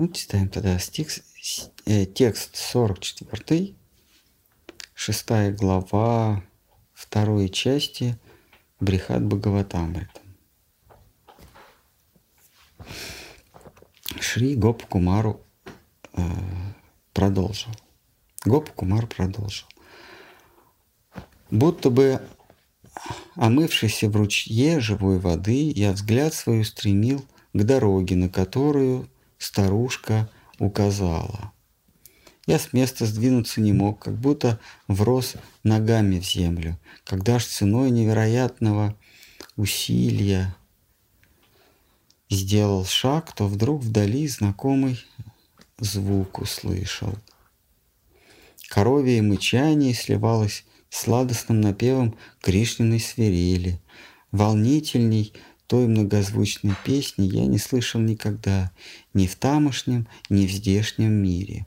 Вот читаем тогда стих, э, текст 44, шестая глава второй части Брихат Бхагаватамрита. Шри Гоп Кумару э, продолжил. Гоп Кумар продолжил. Будто бы омывшийся в ручье живой воды, я взгляд свой устремил к дороге, на которую старушка указала. Я с места сдвинуться не мог, как будто врос ногами в землю, когда ж ценой невероятного усилия сделал шаг, то вдруг вдали знакомый звук услышал. Коровье мычание сливалось сладостным напевом Кришниной свирели. Волнительней той многозвучной песни я не слышал никогда, ни в тамошнем, ни в здешнем мире.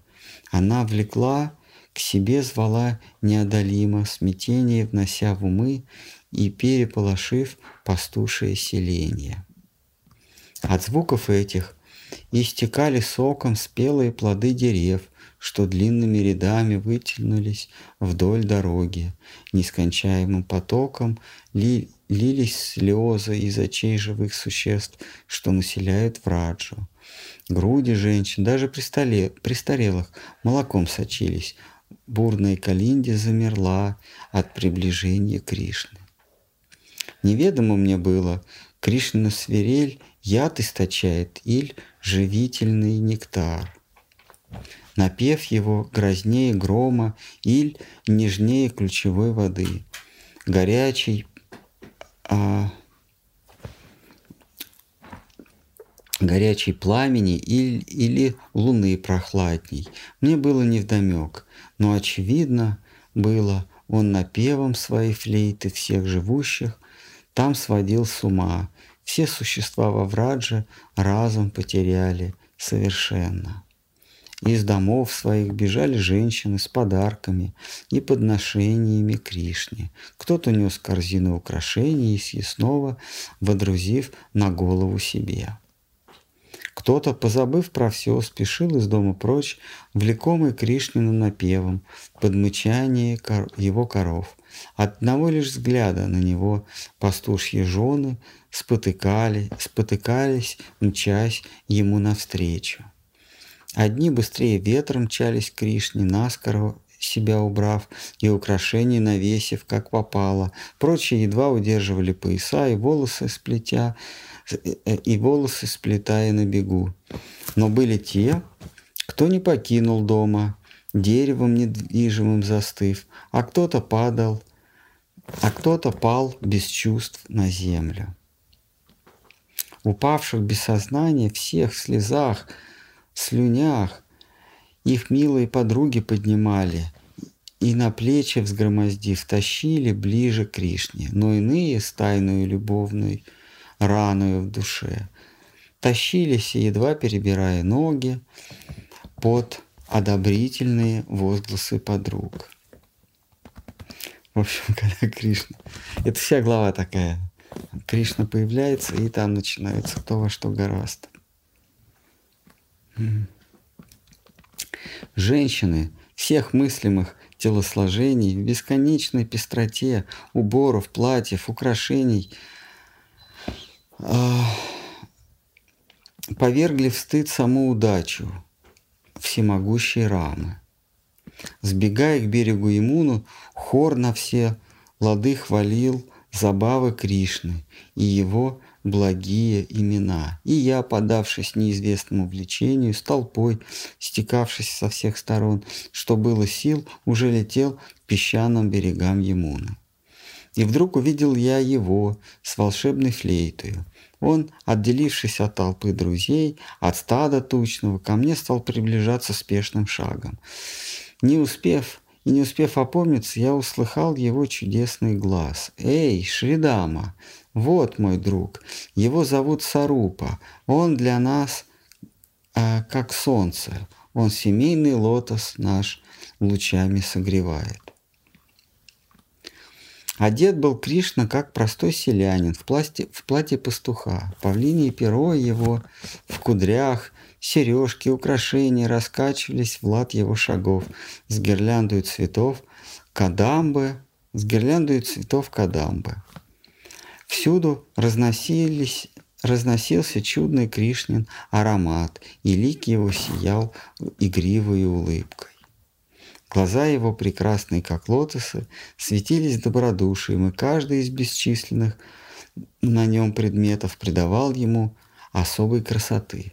Она влекла, к себе звала неодолимо, смятение внося в умы и переполошив пастушее селение. От звуков этих истекали соком спелые плоды дерев, что длинными рядами вытянулись вдоль дороги. Нескончаемым потоком ли, лились слезы из очей живых существ, что населяют Враджу. Груди женщин, даже престарелых, молоком сочились. Бурная Калинди замерла от приближения Кришны. Неведомо мне было, Кришна свирель яд источает или живительный нектар. Напев его грознее грома или нежнее ключевой воды. Горячий, а, горячей пламени или, или луны прохладней. Мне было невдомек, но очевидно было, он напевом своей флейты всех живущих там сводил с ума. Все существа во Врадже разом потеряли совершенно. Из домов своих бежали женщины с подарками и подношениями Кришне. Кто-то нес корзину украшений и съестного, водрузив на голову себе. Кто-то, позабыв про все, спешил из дома прочь, влекомый Кришниным напевом, под мычание его коров. Одного лишь взгляда на него пастушьи жены спотыкали, спотыкались, мчась ему навстречу. Одни быстрее ветром мчались к Кришне, наскоро себя убрав и украшения навесив, как попало. Прочие едва удерживали пояса и волосы сплетя, э, и волосы сплетая на бегу. Но были те, кто не покинул дома, деревом недвижимым застыв, а кто-то падал, а кто-то пал без чувств на землю. Упавших без сознания всех в слезах – слюнях их милые подруги поднимали и на плечи взгромоздив тащили ближе к Кришне, но иные с тайную любовной раною в душе тащились, едва перебирая ноги под одобрительные возгласы подруг. В общем, когда Кришна... Это вся глава такая. Кришна появляется, и там начинается кто во что гораздо. Женщины всех мыслимых телосложений в бесконечной пестроте уборов, платьев, украшений а, повергли в стыд саму удачу всемогущей рамы. Сбегая к берегу Имуну, хор на все лады хвалил забавы Кришны и его благие имена. И я, подавшись неизвестному влечению, с толпой, стекавшись со всех сторон, что было сил, уже летел к песчаным берегам Емуны. И вдруг увидел я его с волшебной флейтою. Он, отделившись от толпы друзей, от стада тучного, ко мне стал приближаться спешным шагом. Не успев и не успев опомниться, я услыхал его чудесный глаз. «Эй, Шридама, вот мой друг, его зовут Сарупа. Он для нас э, как солнце. Он семейный лотос наш лучами согревает. Одет был Кришна как простой селянин в, платье, в платье пастуха. Павлинье перо его в кудрях, сережки, украшения раскачивались в лад его шагов с гирляндой цветов, кадамбы, с гирляндой цветов кадамбы. Всюду разносились, разносился чудный Кришнин аромат, и лик его сиял игривой улыбкой. Глаза его, прекрасные как лотосы, светились добродушием, и каждый из бесчисленных на нем предметов придавал ему особой красоты.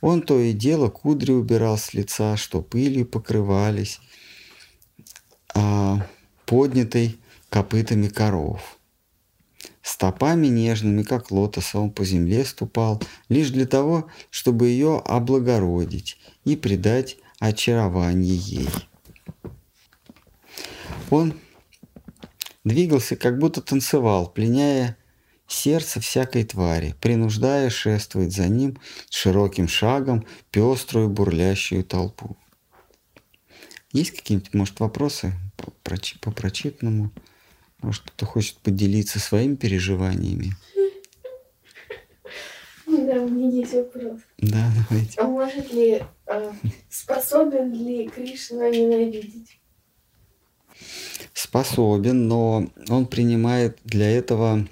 Он то и дело кудри убирал с лица, что пылью покрывались, а, поднятой копытами коров. Стопами нежными, как лотоса, он по земле ступал, лишь для того, чтобы ее облагородить и придать очарование ей. Он двигался, как будто танцевал, пленяя сердце всякой твари, принуждая шествовать за ним широким шагом пеструю бурлящую толпу. Есть какие-нибудь, может, вопросы по, по прочитанному? Может, кто хочет поделиться своими переживаниями? Да, у меня есть вопрос. Да, давайте. А может ли, э, способен ли Кришна ненавидеть? способен, но он принимает для этого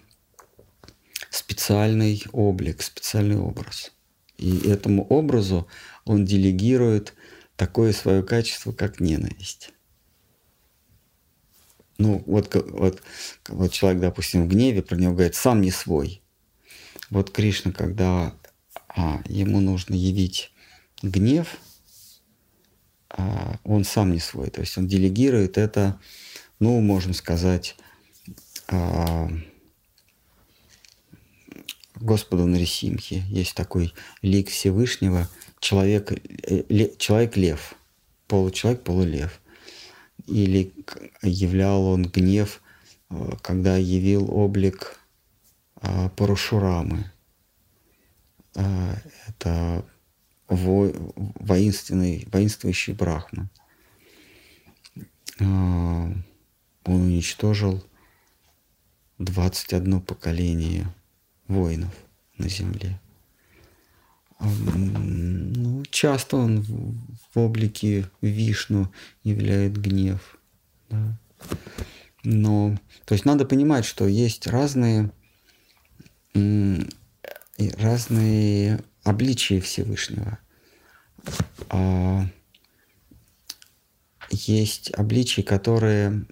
специальный облик, специальный образ. И этому образу он делегирует такое свое качество, как ненависть. Ну, вот, вот, вот человек, допустим, в гневе, про него говорит, сам не свой. Вот Кришна, когда а, ему нужно явить гнев, а, он сам не свой. То есть он делегирует это ну, можем сказать, а, Господу Нарисимхе. Есть такой лик Всевышнего, человек, э, человек лев, получеловек, полулев. Или являл он гнев, э, когда явил облик а, Парушурамы. Это воинственный, воинствующий брахман он уничтожил 21 поколение воинов на земле. Ну, часто он в облике Вишну являет гнев. Да. Но, то есть надо понимать, что есть разные, разные обличия Всевышнего. А есть обличия, которые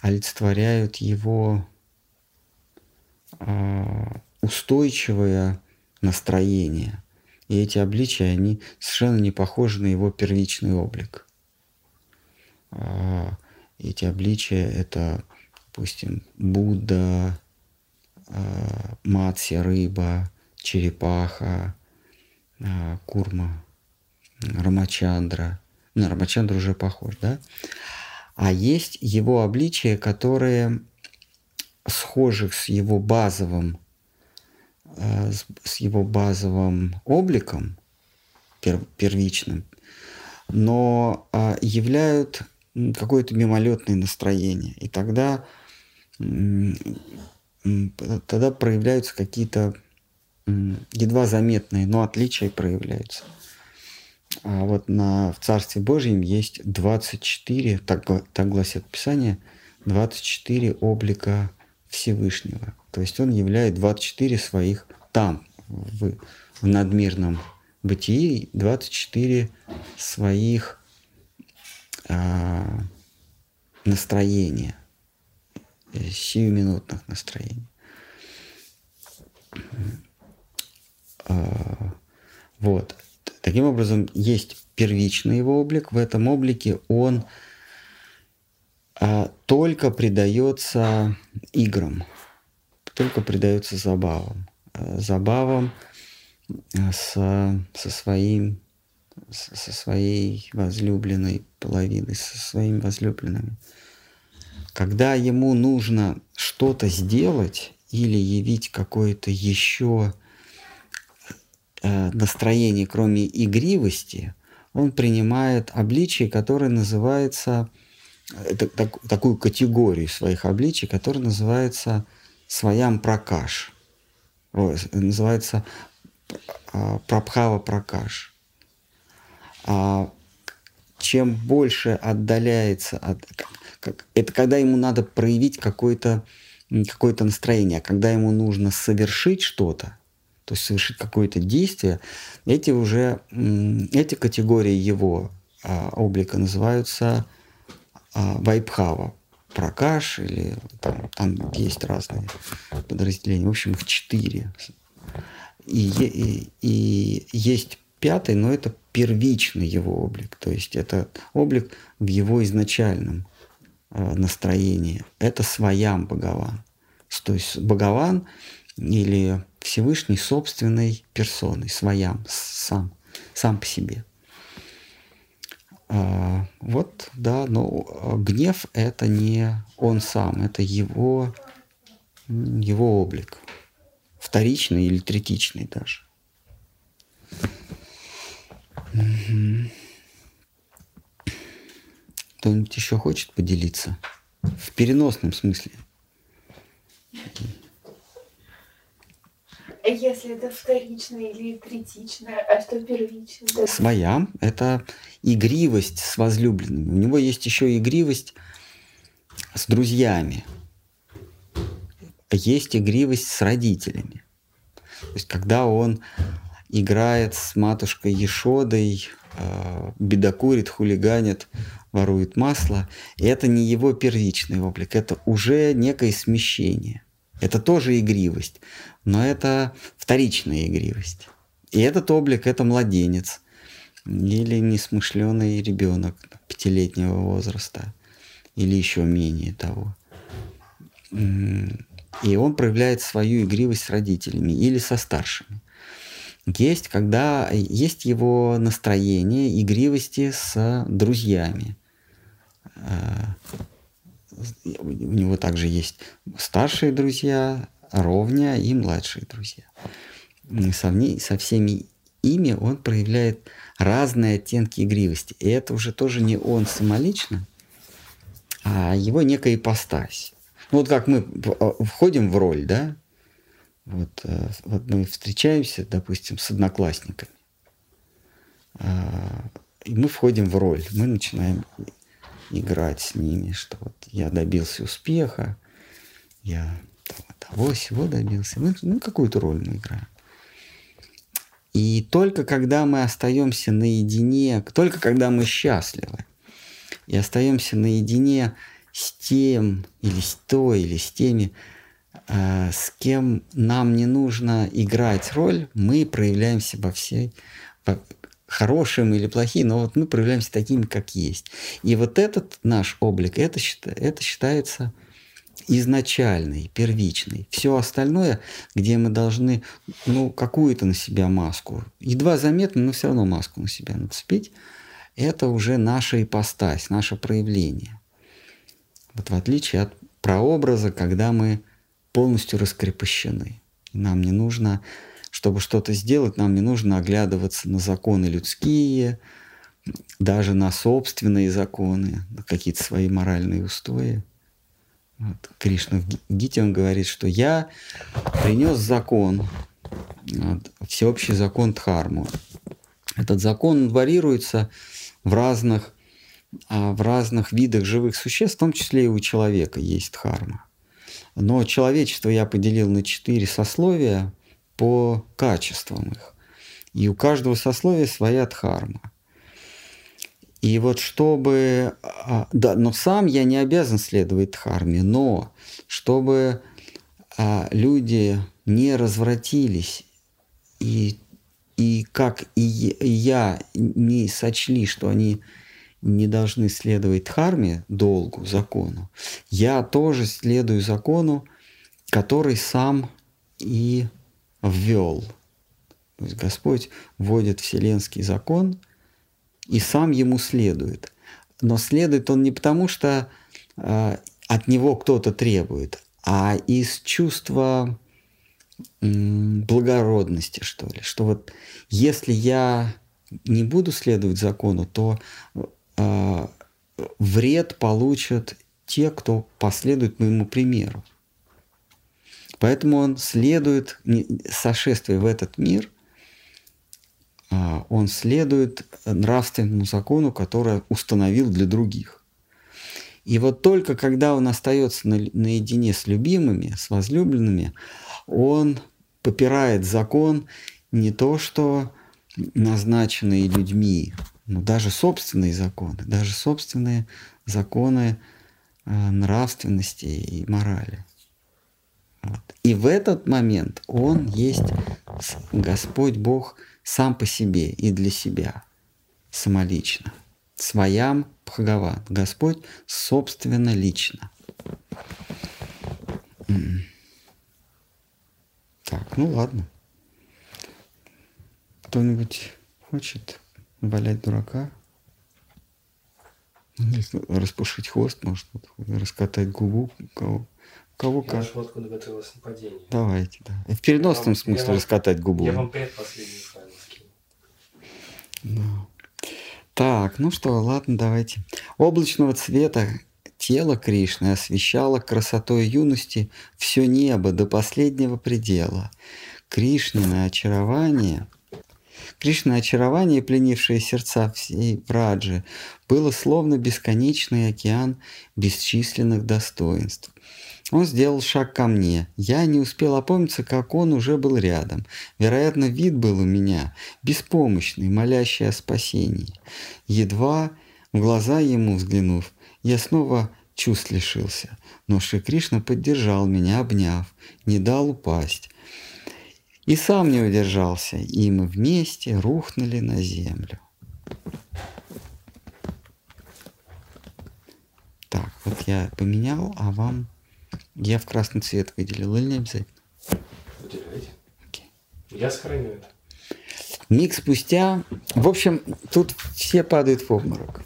олицетворяют его устойчивое настроение. И эти обличия, они совершенно не похожи на его первичный облик. А, эти обличия — это, допустим, Будда, а, Матси, рыба, черепаха, курма, Рамачандра. На Рамачандра уже похож, да? а есть его обличия, которые схожи с его базовым, э, с его базовым обликом первичным, но а, являют какое-то мимолетное настроение. И тогда, тогда проявляются какие-то едва заметные, но отличия проявляются. А вот на, в Царстве Божьем есть 24, так, так гласит Писание, 24 облика Всевышнего. То есть он являет 24 своих там, в, в надмирном бытии, 24 своих а, настроения, сиюминутных настроений. А, вот. Таким образом, есть первичный его облик. В этом облике он только придается играм, только придается забавам. А, забавам а, с, со, своим, со своей возлюбленной половиной, со своими возлюбленными. Когда ему нужно что-то сделать или явить какое-то еще настроение, кроме игривости, он принимает обличие, которое называется это, так, такую категорию своих обличий, которая называется своям пракаш. Ой, называется а, прабхава пракаш. А чем больше отдаляется от... Как, это когда ему надо проявить какое-то какое настроение, а когда ему нужно совершить что-то, то есть совершить какое-то действие, эти уже, эти категории его а, облика называются а, вайбхава, пракаш, или там, там есть разные подразделения, в общем, их четыре. И, и, и есть пятый, но это первичный его облик, то есть это облик в его изначальном э, настроении. Это своям Богован. То есть Богован или Всевышний собственной персоной, своям, сам, сам по себе. А, вот, да, но гнев – это не он сам, это его, его облик, вторичный или третичный даже. Кто-нибудь еще хочет поделиться? В переносном смысле. А если это вторичное или третичное, а что первичное? Своя – это игривость с возлюбленными. У него есть еще игривость с друзьями. Есть игривость с родителями. То есть, когда он играет с матушкой Ешодой, э, бедокурит, хулиганит, ворует масло, это не его первичный облик, это уже некое смещение. Это тоже игривость, но это вторичная игривость. И этот облик – это младенец или несмышленый ребенок пятилетнего возраста или еще менее того. И он проявляет свою игривость с родителями или со старшими. Есть, когда есть его настроение игривости с друзьями. У него также есть старшие друзья, ровня и младшие друзья. Со, со всеми ими он проявляет разные оттенки игривости. И это уже тоже не он самолично, а его некая ипостась. Ну, вот как мы а, входим в роль, да? Вот, э, вот мы встречаемся, допустим, с одноклассниками. А, и мы входим в роль. Мы начинаем играть с ними, что вот я добился успеха, я того, всего добился. Мы, ну, какую-то роль мы играем. И только когда мы остаемся наедине, только когда мы счастливы, и остаемся наедине с тем, или с той, или с теми, э, с кем нам не нужно играть роль, мы проявляем себя всей, хорошим или плохим, но вот мы проявляемся такими, как есть. И вот этот наш облик, это, это считается изначальный, первичный. Все остальное, где мы должны, ну, какую-то на себя маску, едва заметно, но все равно маску на себя нацепить, это уже наша ипостась, наше проявление. Вот в отличие от прообраза, когда мы полностью раскрепощены. Нам не нужно, чтобы что-то сделать, нам не нужно оглядываться на законы людские, даже на собственные законы, на какие-то свои моральные устои. Вот, Кришна в Гите он говорит, что я принес закон, вот, всеобщий закон Дхарму. Этот закон варьируется в разных, а, в разных видах живых существ, в том числе и у человека есть Дхарма. Но человечество я поделил на четыре сословия по качествам их. И у каждого сословия своя дхарма. И вот чтобы... А, да, но сам я не обязан следовать дхарме, но чтобы а, люди не развратились и, и как и я не сочли, что они не должны следовать дхарме, долгу, закону, я тоже следую закону, который сам и ввел. То есть Господь вводит вселенский закон – и сам ему следует. Но следует он не потому, что э, от него кто-то требует, а из чувства э, благородности, что ли. Что вот если я не буду следовать закону, то э, вред получат те, кто последует моему примеру. Поэтому он следует, сошествие в этот мир, а, он следует нравственному закону, который установил для других. И вот только когда он остается наедине с любимыми, с возлюбленными, он попирает закон не то, что назначенные людьми, но даже собственные законы, даже собственные законы э, нравственности и морали. И в этот момент Он есть Господь Бог сам по себе и для себя, самолично. Своям Бхагаван, Господь собственно лично. Так, ну ладно. Кто-нибудь хочет валять дурака? Распушить хвост, может, раскатать губу, кого, кого как. Я откуда готовилось нападение. Давайте, да. И в переносном вам, смысле вам, раскатать губу. Я вам предпоследний файл скину. Да. Так, ну что, ладно, давайте. Облачного цвета тело Кришны освещало красотой юности все небо до последнего предела. Кришнина очарование – Кришна очарование, пленившее сердца всей Праджи, было словно бесконечный океан бесчисленных достоинств. Он сделал шаг ко мне. Я не успел опомниться, как он уже был рядом. Вероятно, вид был у меня беспомощный, молящий о спасении. Едва в глаза ему взглянув, я снова чувств лишился. Но Шри Кришна поддержал меня, обняв, не дал упасть. И сам не удержался, и мы вместе рухнули на землю. Так, вот я поменял, а вам я в красный цвет выделил или не обязательно? Выделяйте. Окей. Я сохраню это. Миг спустя, в общем, тут все падают в обморок.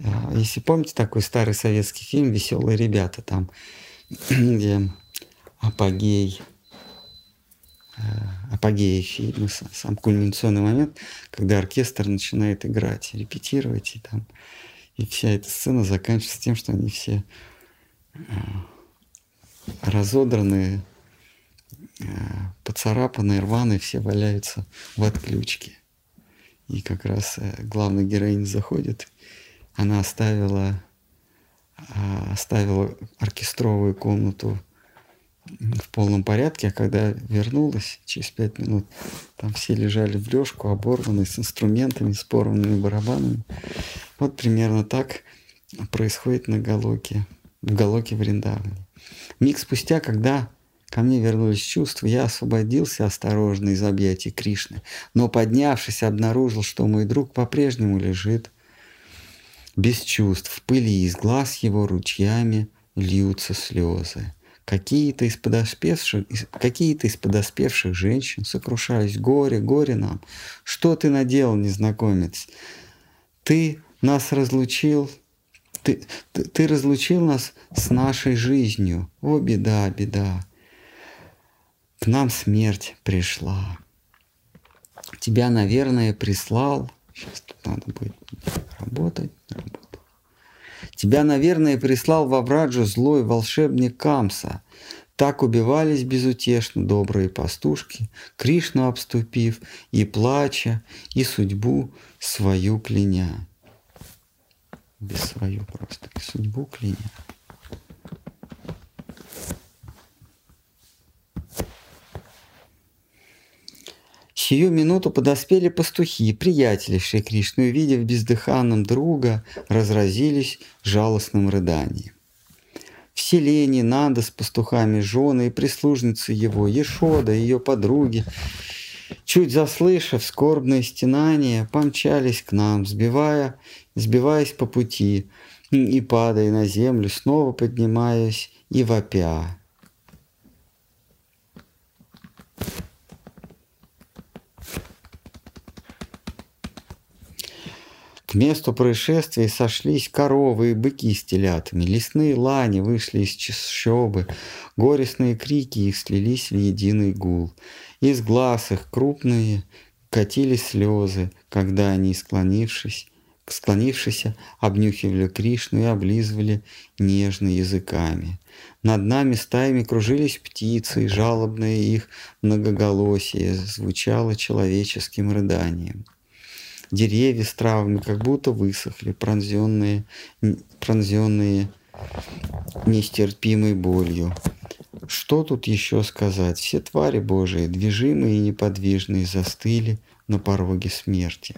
А, если помните такой старый советский фильм «Веселые ребята», там, где апогей, э, апогея фильма, сам кульминационный момент, когда оркестр начинает играть, репетировать, и там и вся эта сцена заканчивается тем, что они все э, разодранные, э, поцарапанные, рваные, все валяются в отключке. И как раз главная героиня заходит, она оставила, оставила оркестровую комнату в полном порядке, а когда вернулась через пять минут, там все лежали в лёжку, оборванные, с инструментами, с порванными барабанами. Вот примерно так происходит на Галоке, в Галоке в Риндаване. Миг спустя, когда ко мне вернулись чувства, я освободился осторожно из объятий Кришны, но поднявшись, обнаружил, что мой друг по-прежнему лежит без чувств, в пыли из глаз его ручьями льются слезы. Какие-то из подоспевших, какие-то из подоспевших женщин сокрушались. Горе, горе нам. Что ты наделал, незнакомец? Ты нас разлучил, ты, ты, ты разлучил нас с нашей жизнью. О, беда, беда. К нам смерть пришла. Тебя, наверное, прислал. Сейчас тут надо будет работать, работать. Тебя, наверное, прислал во Враджу злой волшебник Камса. Так убивались безутешно добрые пастушки, Кришну обступив, и плача, и судьбу свою кляня. Без свою просто, и судьбу кляня. Сию минуту подоспели пастухи, приятели Шри Кришны, увидев бездыханным друга, разразились жалостным рыданием. В селении Нанда с пастухами жены и прислужницы его, Ешода, ее подруги, чуть заслышав скорбное стенание, помчались к нам, сбивая, сбиваясь по пути и падая на землю, снова поднимаясь и вопя. Месту происшествия сошлись коровы и быки с телятами, лесные лани вышли из чащобы, горестные крики их слились в единый гул. Из глаз их крупные катились слезы, когда они, склонившись, склонившись, обнюхивали Кришну и облизывали нежно языками. Над нами стаями кружились птицы, и жалобное их многоголосие звучало человеческим рыданием. Деревья с травами как будто высохли, пронзенные, пронзенные нестерпимой болью. Что тут еще сказать? Все твари Божии, движимые и неподвижные, застыли на пороге смерти.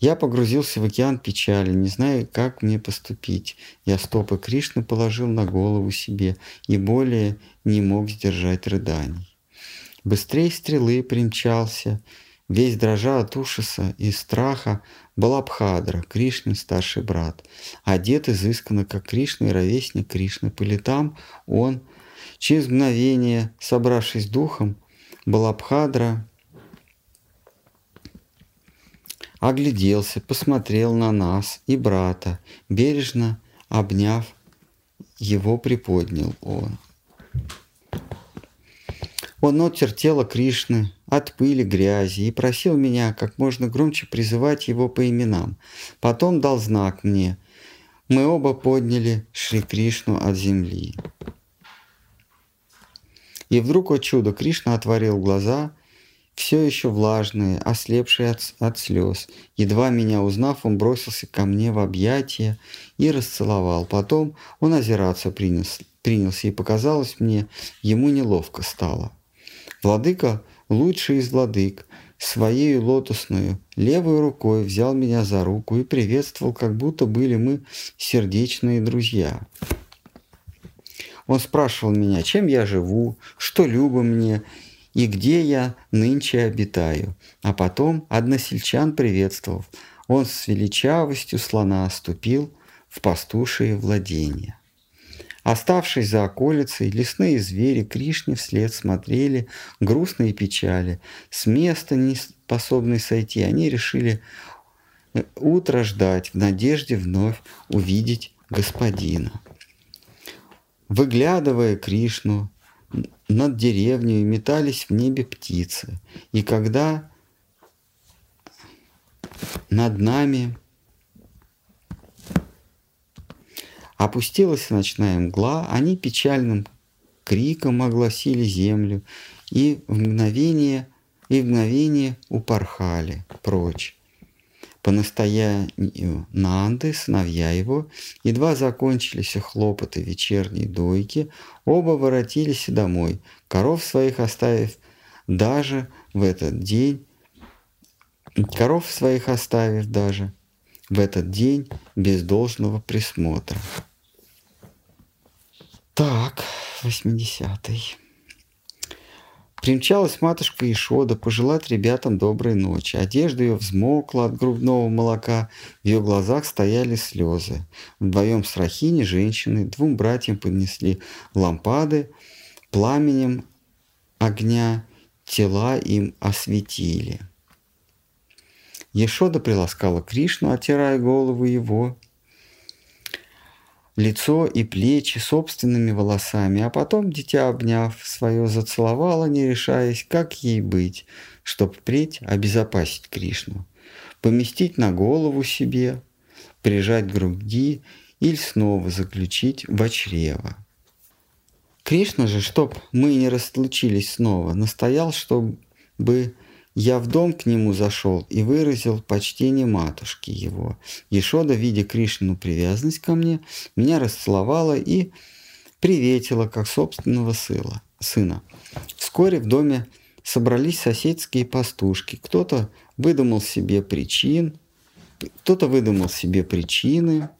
Я погрузился в океан печали, не зная, как мне поступить. Я стопы Кришны положил на голову себе и более не мог сдержать рыданий. Быстрее стрелы примчался, весь дрожа от ужаса и страха, был Абхадра, Кришнин старший брат. Одет изысканно, как Кришна и ровесник Кришны. По летам он, через мгновение, собравшись духом, Балабхадра огляделся, посмотрел на нас и брата, бережно обняв его, приподнял он. Он оттер тело Кришны от пыли, грязи и просил меня как можно громче призывать его по именам. Потом дал знак мне. Мы оба подняли Шри Кришну от земли. И вдруг, о чудо, Кришна отворил глаза все еще влажные, ослепшие от, от слез. Едва меня узнав, он бросился ко мне в объятия и расцеловал. Потом он озираться принес, принялся, и показалось мне, ему неловко стало. Владыка, лучший из владык, своей лотосную левой рукой взял меня за руку и приветствовал, как будто были мы сердечные друзья. Он спрашивал меня, чем я живу, что любо мне, и где я нынче обитаю. А потом односельчан приветствовав, он с величавостью слона ступил в пастушие владения. Оставшись за околицей, лесные звери Кришне вслед смотрели грустные печали. С места не способные сойти, они решили э, утро ждать в надежде вновь увидеть господина. Выглядывая Кришну, над деревней метались в небе птицы. И когда над нами опустилась ночная мгла, они печальным криком огласили землю и в мгновение, и в мгновение упорхали прочь. По настоянию Нанды, сыновья его, едва закончились хлопоты вечерней дойки, оба воротились домой, коров своих оставив даже в этот день, коров своих оставив даже в этот день без должного присмотра. Так, 80-й. Примчалась матушка Ишода пожелать ребятам доброй ночи. Одежда ее взмокла от грудного молока, в ее глазах стояли слезы. Вдвоем с Рахини женщины двум братьям поднесли лампады, пламенем огня тела им осветили. Ешода приласкала Кришну, отирая голову его, лицо и плечи собственными волосами, а потом, дитя обняв свое, зацеловала, не решаясь, как ей быть, чтоб впредь обезопасить Кришну, поместить на голову себе, прижать груди или снова заключить в чрево. Кришна же, чтоб мы не растлучились снова, настоял, чтобы я в дом к нему зашел и выразил почтение матушки его. Ешода, видя Кришну привязанность ко мне, меня расцеловала и приветила, как собственного сына. сына. Вскоре в доме собрались соседские пастушки. Кто-то выдумал себе причин, кто-то выдумал себе причины.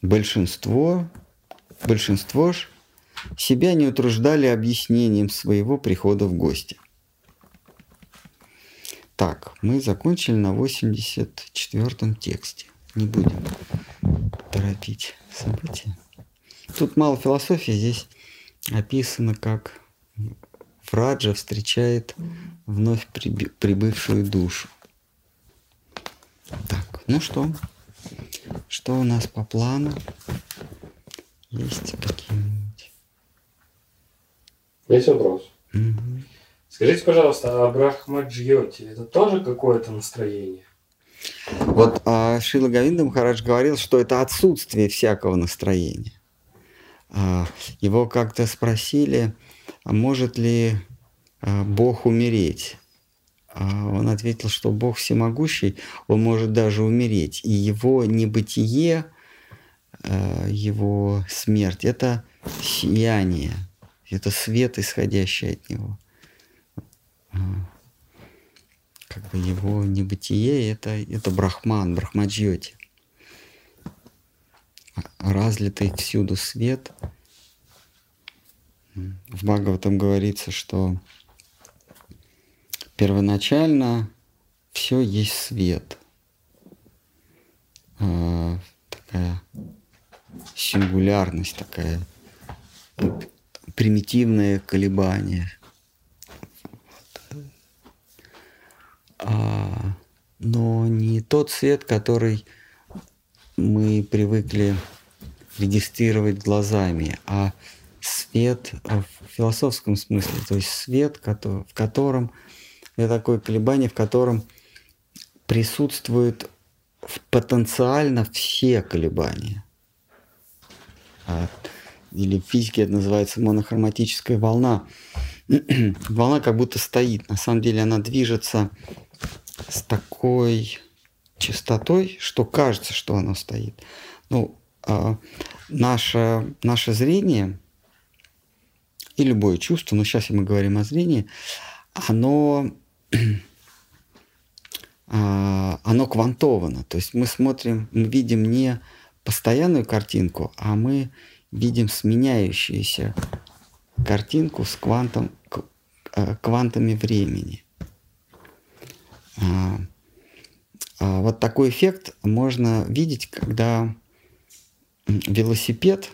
Большинство, большинство ж себя не утруждали объяснением своего прихода в гости. Так, мы закончили на 84 тексте. Не будем торопить события. Тут мало философии, здесь описано, как Фраджа встречает вновь прибывшую душу. Так, ну что? Что у нас по плану? Есть какие-нибудь Есть вопрос? Мгм. Скажите, пожалуйста, а Брахмаджьоти это тоже какое-то настроение? Вот а, Шила Говинда Махарадж говорил, что это отсутствие всякого настроения. А, его как-то спросили, а может ли а, Бог умереть? А он ответил, что Бог всемогущий, он может даже умереть. И его небытие, а, его смерть – это сияние, это свет, исходящий от него. Как бы его небытие – это, это брахман, брахмаджьоти. А- Разлитый всюду свет. В Бхагаватам говорится, что первоначально все есть свет. А, такая сингулярность, такая примитивное колебание. А, но не тот свет, который мы привыкли регистрировать глазами, а свет в философском смысле, то есть свет, в котором это такое колебание, в котором присутствуют потенциально все колебания. Или в физике это называется монохроматическая волна. волна как будто стоит. На самом деле она движется с такой частотой, что кажется, что оно стоит. Ну, а, наше, наше зрение и любое чувство, но сейчас мы говорим о зрении, оно, а, оно квантовано. То есть мы смотрим, мы видим не постоянную картинку, а мы видим сменяющуюся картинку с квантом, э, квантами времени. А, а Вот такой эффект можно видеть, когда велосипед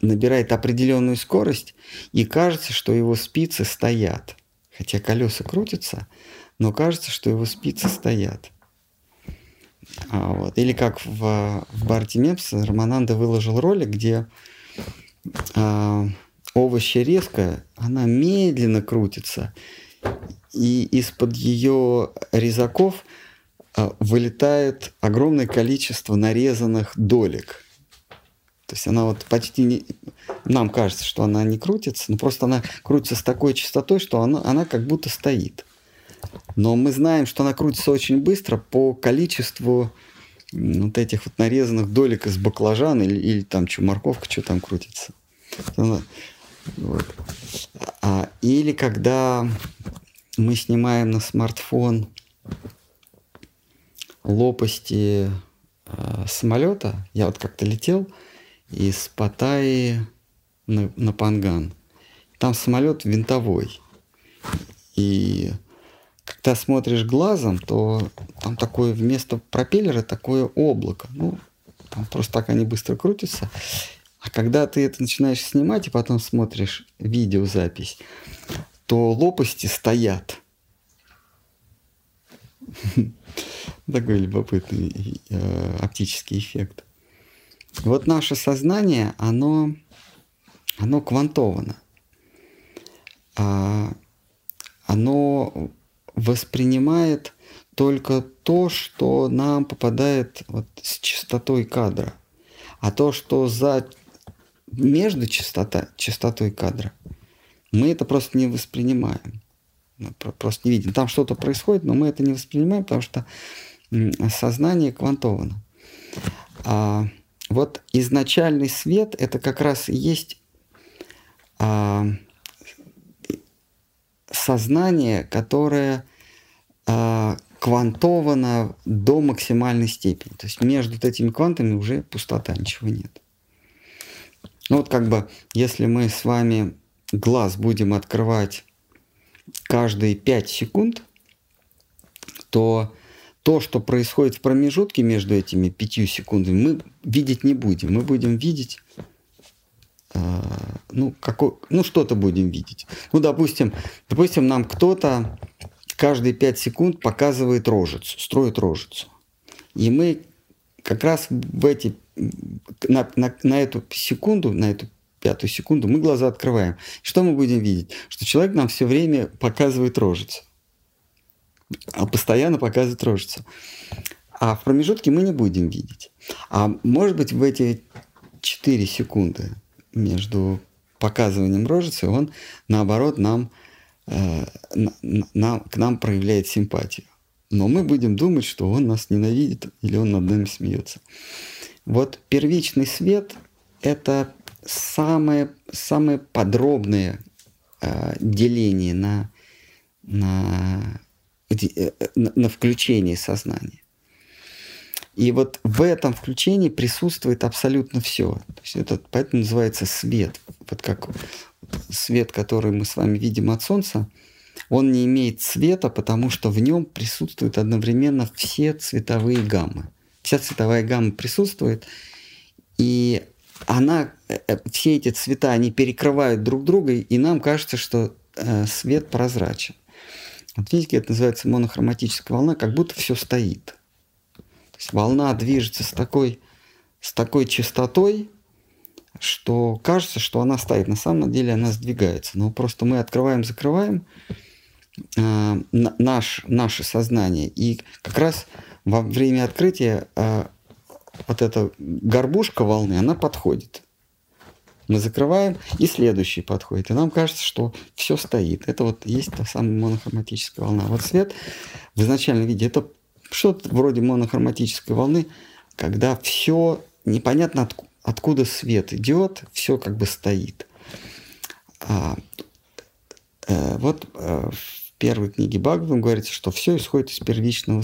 набирает определенную скорость, и кажется, что его спицы стоят. Хотя колеса крутятся, но кажется, что его спицы стоят. А, вот. Или как в, в Барти Мепс Романанда выложил ролик, где а, овощи резко, она медленно крутится, и из-под ее резаков а, вылетает огромное количество нарезанных долек. То есть она вот почти не... Нам кажется, что она не крутится, но просто она крутится с такой частотой, что она, она как будто стоит. Но мы знаем, что она крутится очень быстро по количеству вот этих вот нарезанных долек из баклажана или, или там что, морковка, что там крутится. Вот. А, или когда мы снимаем на смартфон лопасти э, самолета, я вот как-то летел из Паттайи на, на Панган. Там самолет винтовой. И когда смотришь глазом, то там такое вместо пропеллера такое облако. Ну, там просто так они быстро крутятся. А когда ты это начинаешь снимать и потом смотришь видеозапись, то лопасти стоят. Такой любопытный э, оптический эффект. Вот наше сознание, оно, оно квантовано. А, оно воспринимает только то, что нам попадает вот с частотой кадра. А то, что за между частота, частотой кадра, мы это просто не воспринимаем. Просто не видим. Там что-то происходит, но мы это не воспринимаем, потому что сознание квантовано. А, вот изначальный свет это как раз и есть а, сознание, которое а, квантовано до максимальной степени. То есть между этими квантами уже пустота, ничего нет. Ну вот как бы, если мы с вами глаз будем открывать каждые 5 секунд, то то, что происходит в промежутке между этими 5 секундами, мы видеть не будем. Мы будем видеть а, ну, какой, ну, что-то будем видеть. Ну, допустим, допустим, нам кто-то каждые 5 секунд показывает рожицу, строит рожицу. И мы как раз в эти, на, на, на эту секунду, на эту пятую секунду, мы глаза открываем. Что мы будем видеть? Что человек нам все время показывает рожицу. А постоянно показывает рожицу. А в промежутке мы не будем видеть. А может быть в эти 4 секунды между показыванием рожицы он наоборот нам, э, на, к нам проявляет симпатию. Но мы будем думать, что он нас ненавидит или он над нами смеется. Вот первичный свет – это самое, самое подробное э, деление на, на, э, на, на включение сознания. И вот в этом включении присутствует абсолютно все. То есть это поэтому называется свет. Вот как свет, который мы с вами видим от Солнца, он не имеет цвета, потому что в нем присутствуют одновременно все цветовые гаммы. Вся цветовая гамма присутствует, и она, э, э, все эти цвета, они перекрывают друг друга, и нам кажется, что э, свет прозрачен. Вот видите, это называется монохроматическая волна, как будто все стоит. То есть волна движется с такой, с такой частотой, что кажется, что она стоит. На самом деле она сдвигается. Но просто мы открываем, закрываем э, наш, наше сознание. И как раз во время открытия э, вот эта горбушка волны, она подходит. Мы закрываем, и следующий подходит. И нам кажется, что все стоит. Это вот есть та самая монохроматическая волна. Вот свет в изначальном виде это что-то вроде монохроматической волны, когда все непонятно от, откуда свет идет, все как бы стоит. А, э, вот э, первой книге Бхагаван говорится, что все исходит из первичного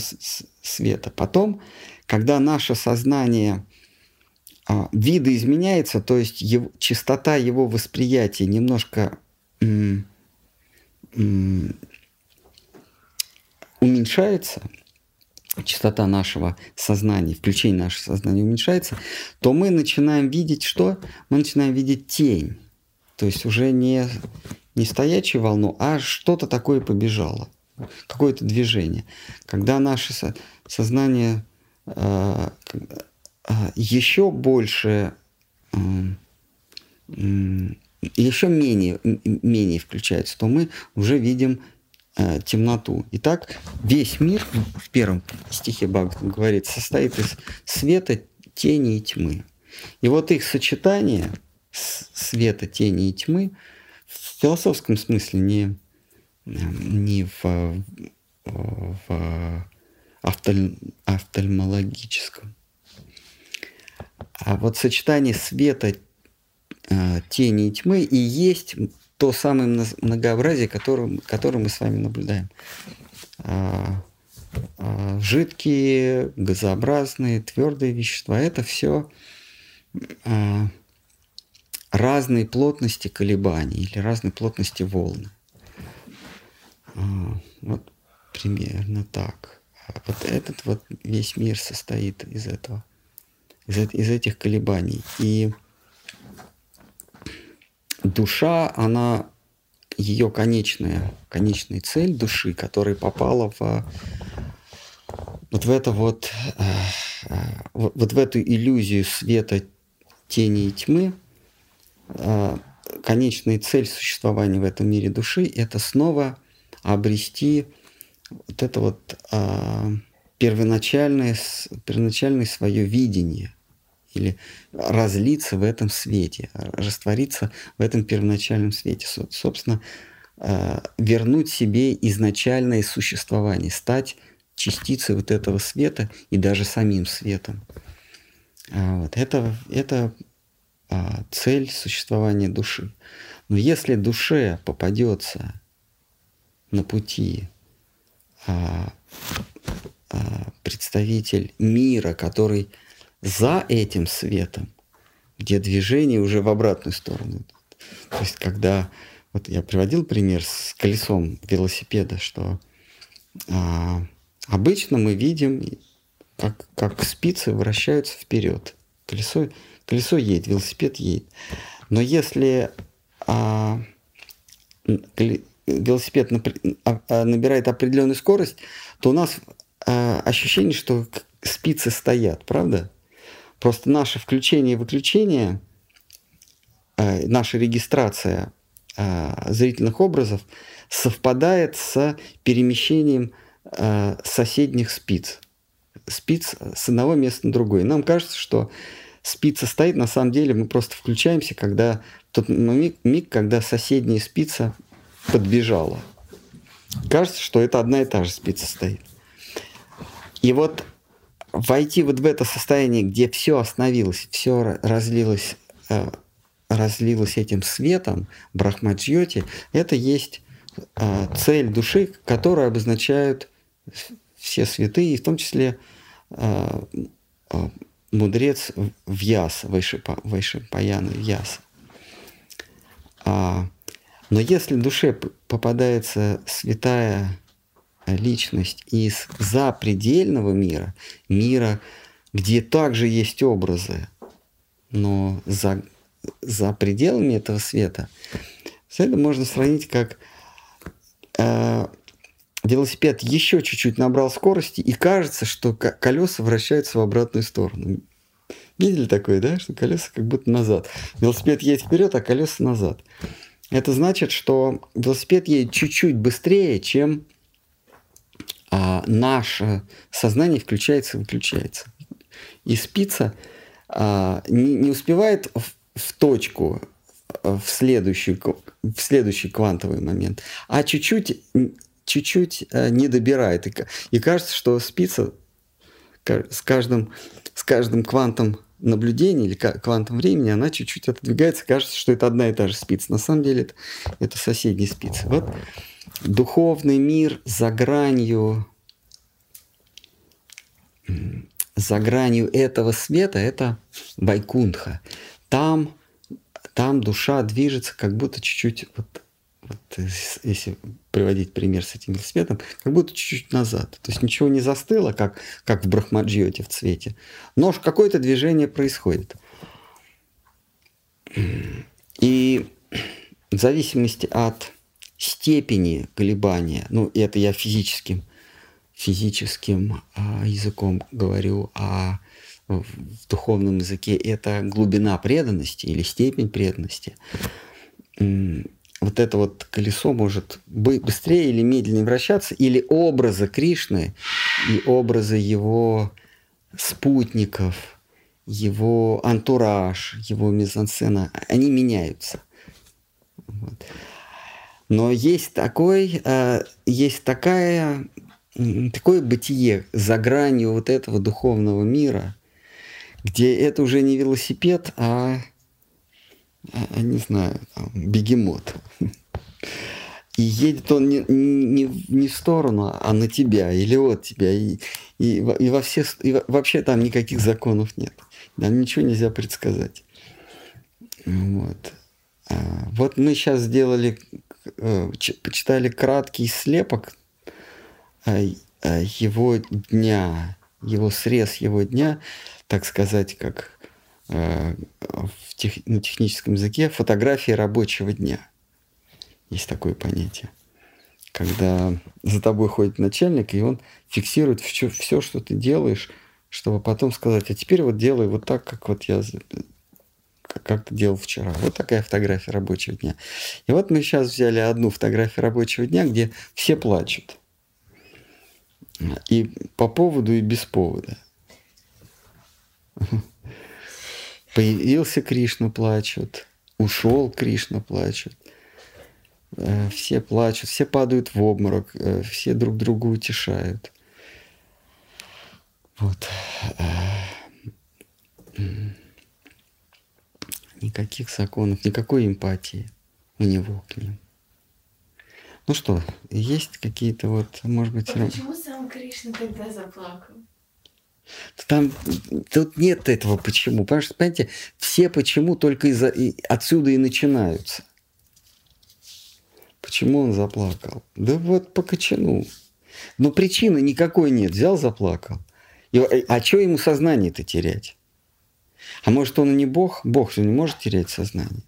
света. Потом, когда наше сознание а, видоизменяется, то есть его, частота его восприятия немножко м, м, уменьшается – частота нашего сознания, включение нашего сознания уменьшается, то мы начинаем видеть что? Мы начинаем видеть тень. То есть уже не, не стоячую волну, а что-то такое побежало. Какое-то движение. Когда наше со, сознание э, э, еще больше, э, еще менее, менее включается, то мы уже видим э, темноту. Итак, весь мир в первом стихе Бхагаватам говорит, состоит из света, тени и тьмы. И вот их сочетание света, тени и тьмы философском смысле не, не в, в офталь, офтальмологическом. А вот сочетание света, э, тени и тьмы и есть то самое многообразие, которое, которое мы с вами наблюдаем. Жидкие, газообразные, твердые вещества – это все а, разные плотности колебаний или разные плотности волны. Вот примерно так. Вот этот вот весь мир состоит из этого, из, из этих колебаний. И душа, она ее конечная, конечная цель души, которая попала в вот в это вот, э, э, вот в эту иллюзию света, тени и тьмы, конечная цель существования в этом мире души – это снова обрести вот это вот первоначальное, первоначальное свое видение – или разлиться в этом свете, раствориться в этом первоначальном свете. Собственно, э, вернуть себе изначальное существование, стать частицей вот этого света и даже самим светом. А вот. Это, это а, цель существования души. Но если душе попадется на пути а, представитель мира, который за этим светом, где движение уже в обратную сторону. То есть, когда вот я приводил пример с колесом велосипеда, что а, обычно мы видим, как, как спицы вращаются вперед. Колесо, колесо едет, велосипед едет. Но если а, велосипед а, а, набирает определенную скорость, то у нас а, ощущение, что спицы стоят, правда? Просто наше включение и выключение э, наша регистрация э, зрительных образов совпадает с перемещением э, соседних спиц. Спиц с одного места на другое. Нам кажется, что спица стоит, на самом деле мы просто включаемся, когда тот миг, миг когда соседняя спица подбежала. Кажется, что это одна и та же спица стоит. И вот войти вот в это состояние, где все остановилось, все разлилось, э, разлилось этим светом, брахмаджьоти, это есть э, цель души, которую обозначают все святые, в том числе мудрец Вьяса, Вайшипа, Вайшипаяна Вьяса. А, но если душе попадается святая личность из запредельного мира, мира, где также есть образы, но за, за пределами этого света, это можно сравнить как э, велосипед еще чуть-чуть набрал скорости, и кажется, что колеса вращаются в обратную сторону. Видели такое, да, что колеса как будто назад. Велосипед едет вперед, а колеса назад. Это значит, что велосипед едет чуть-чуть быстрее, чем а, наше сознание включается и выключается. И спица а, не, не успевает в, в точку в следующий, в следующий квантовый момент, а чуть-чуть чуть-чуть э, не добирает. И, и кажется, что спица с каждым, с каждым квантом наблюдения или квантом времени, она чуть-чуть отодвигается, кажется, что это одна и та же спица. На самом деле это, это соседние спицы. Вот духовный мир за гранью, за гранью этого света – это Байкунтха. Там, там душа движется как будто чуть-чуть вот вот, если приводить пример с этим велосипедом, как будто чуть-чуть назад. То есть ничего не застыло, как, как в Брахмаджиоте в цвете, но какое-то движение происходит. И в зависимости от степени колебания, ну, это я физическим, физическим а, языком говорю, а в духовном языке это глубина преданности или степень преданности вот это вот колесо может быстрее или медленнее вращаться, или образы Кришны и образы его спутников, его антураж, его мизансцена, они меняются. Вот. Но есть такой, э, есть такая, такое бытие за гранью вот этого духовного мира, где это уже не велосипед, а а, не знаю, там, бегемот. И едет он не, не, не в сторону, а на тебя или от тебя. И, и, и, во все, и вообще там никаких законов нет. Там ничего нельзя предсказать. Вот. А, вот мы сейчас сделали, э, почитали краткий слепок его дня, его срез его дня, так сказать, как Э, тех, на техническом языке фотография рабочего дня. Есть такое понятие. Когда за тобой ходит начальник, и он фиксирует все, все, что ты делаешь, чтобы потом сказать, а теперь вот делай вот так, как вот я как ты делал вчера. Вот такая фотография рабочего дня. И вот мы сейчас взяли одну фотографию рабочего дня, где все плачут. И по поводу, и без повода. Появился Кришна, плачут. Ушел Кришна, плачут. Э, все плачут, все падают в обморок, э, все друг друга утешают. Вот. Э, никаких законов, никакой эмпатии у него к ним. Ну что, есть какие-то вот, может быть... А почему сам Кришна тогда заплакал? Там тут нет этого почему. Потому что, понимаете, все почему только из и отсюда и начинаются. Почему он заплакал? Да вот по. Но причины никакой нет. Взял, заплакал. И, а что ему сознание-то терять? А может, он и не Бог? Бог же не может терять сознание.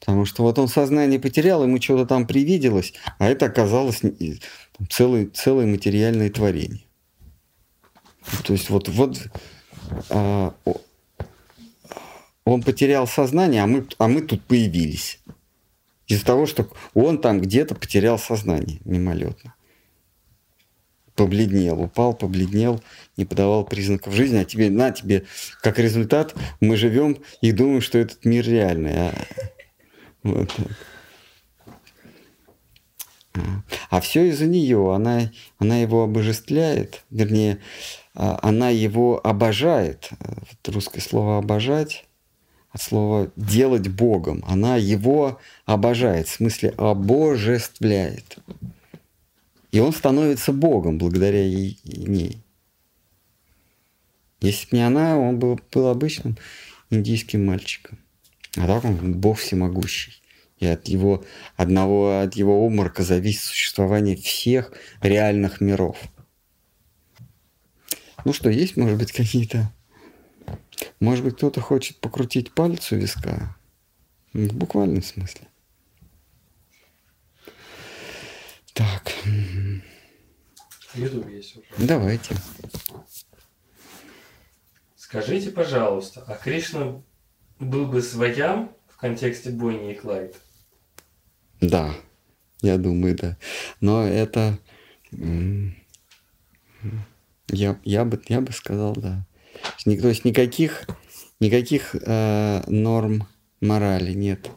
Потому что вот он сознание потерял, ему что-то там привиделось, а это оказалось целое, целое материальное творение. То есть вот, вот а, он потерял сознание, а мы, а мы тут появились. Из-за того, что он там где-то потерял сознание мимолетно. Побледнел, упал, побледнел, не подавал признаков жизни, а тебе, на тебе, как результат, мы живем и думаем, что этот мир реальный. А, вот А, а все из-за нее. Она, она его обожествляет, вернее, она его обожает. Вот русское слово «обожать» от слова «делать Богом». Она его обожает, в смысле обожествляет. И он становится Богом благодаря ей, ней. Если бы не она, он был, был обычным индийским мальчиком. А так он Бог всемогущий. И от его одного, от его обморока зависит существование всех реальных миров. Ну что, есть, может быть, какие-то... Может быть, кто-то хочет покрутить палец у виска? В буквальном смысле. Так. Ютубе есть уже. Давайте. Скажите, пожалуйста, а Кришна был бы своям в контексте Бонни и Клайд? Да, я думаю, да. Но это... Я, я, бы, я бы сказал, да. То есть никаких, никаких э, норм морали нет.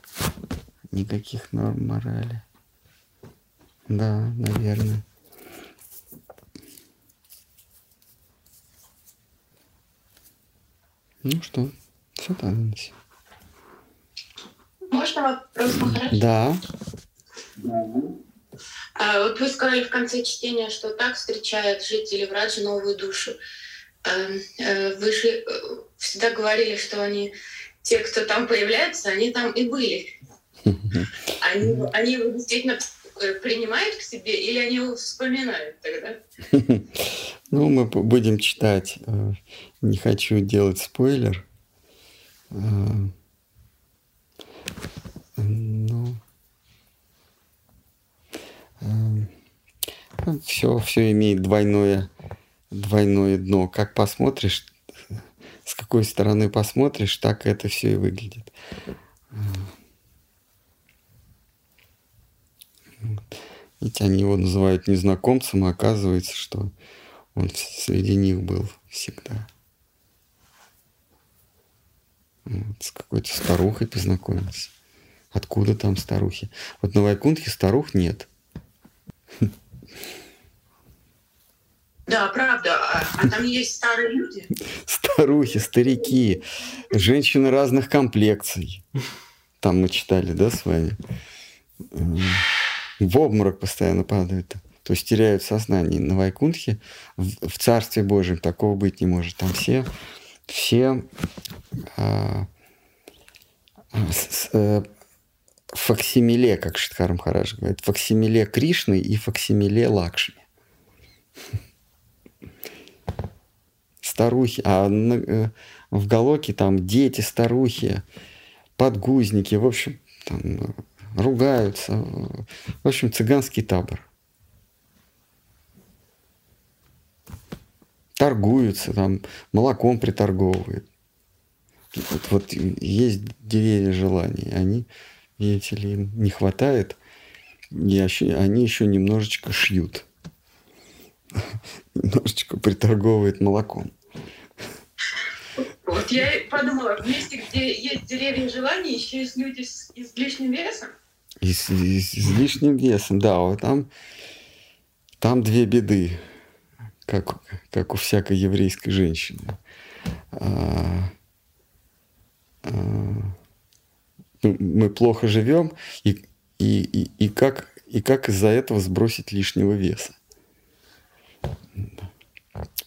Никаких норм морали. Да, наверное. Ну что, все там. Можно вопрос, Махарадж? Да. А, вот вы сказали в конце чтения, что так встречают жители Враджи новую душу. А, а, вы же э, всегда говорили, что они, те, кто там появляются, они там и были. Они, они его действительно э, принимают к себе или они его вспоминают тогда? Ну, мы будем читать. Э, не хочу делать спойлер. Ну, все, все имеет двойное, двойное дно. Как посмотришь, с какой стороны посмотришь, так это все и выглядит. Ведь они его называют незнакомцем, а оказывается, что он среди них был всегда. Вот, с какой-то старухой познакомился. Откуда там старухи? Вот на Вайкунтхе старух нет. Да, правда. А, а там есть старые люди. Старухи, старики, женщины разных комплекций. Там мы читали, да, с вами? В обморок постоянно падают. То есть теряют сознание. На Вайкунтхе, в, в Царстве Божьем такого быть не может. Там все, все а, с, а, факсимиле, как Шидхар Махарадж говорит, факсимиле Кришны и факсимиле Лакшми старухи, а э, в Галоке там дети, старухи, подгузники, в общем, там э, ругаются. В общем, цыганский табор. Торгуются, там молоком приторговывают. Вот, вот есть деревья желаний, они, видите ли, им не хватает, и они еще немножечко шьют. Немножечко приторговывает молоком. Вот я подумала, в месте, где есть деревья желаний, еще есть люди с излишним весом. И с, и с излишним весом, да. Вот там, там две беды, как, как у всякой еврейской женщины. А, а, мы плохо живем, и, и, и, и как, и как из-за этого сбросить лишнего веса.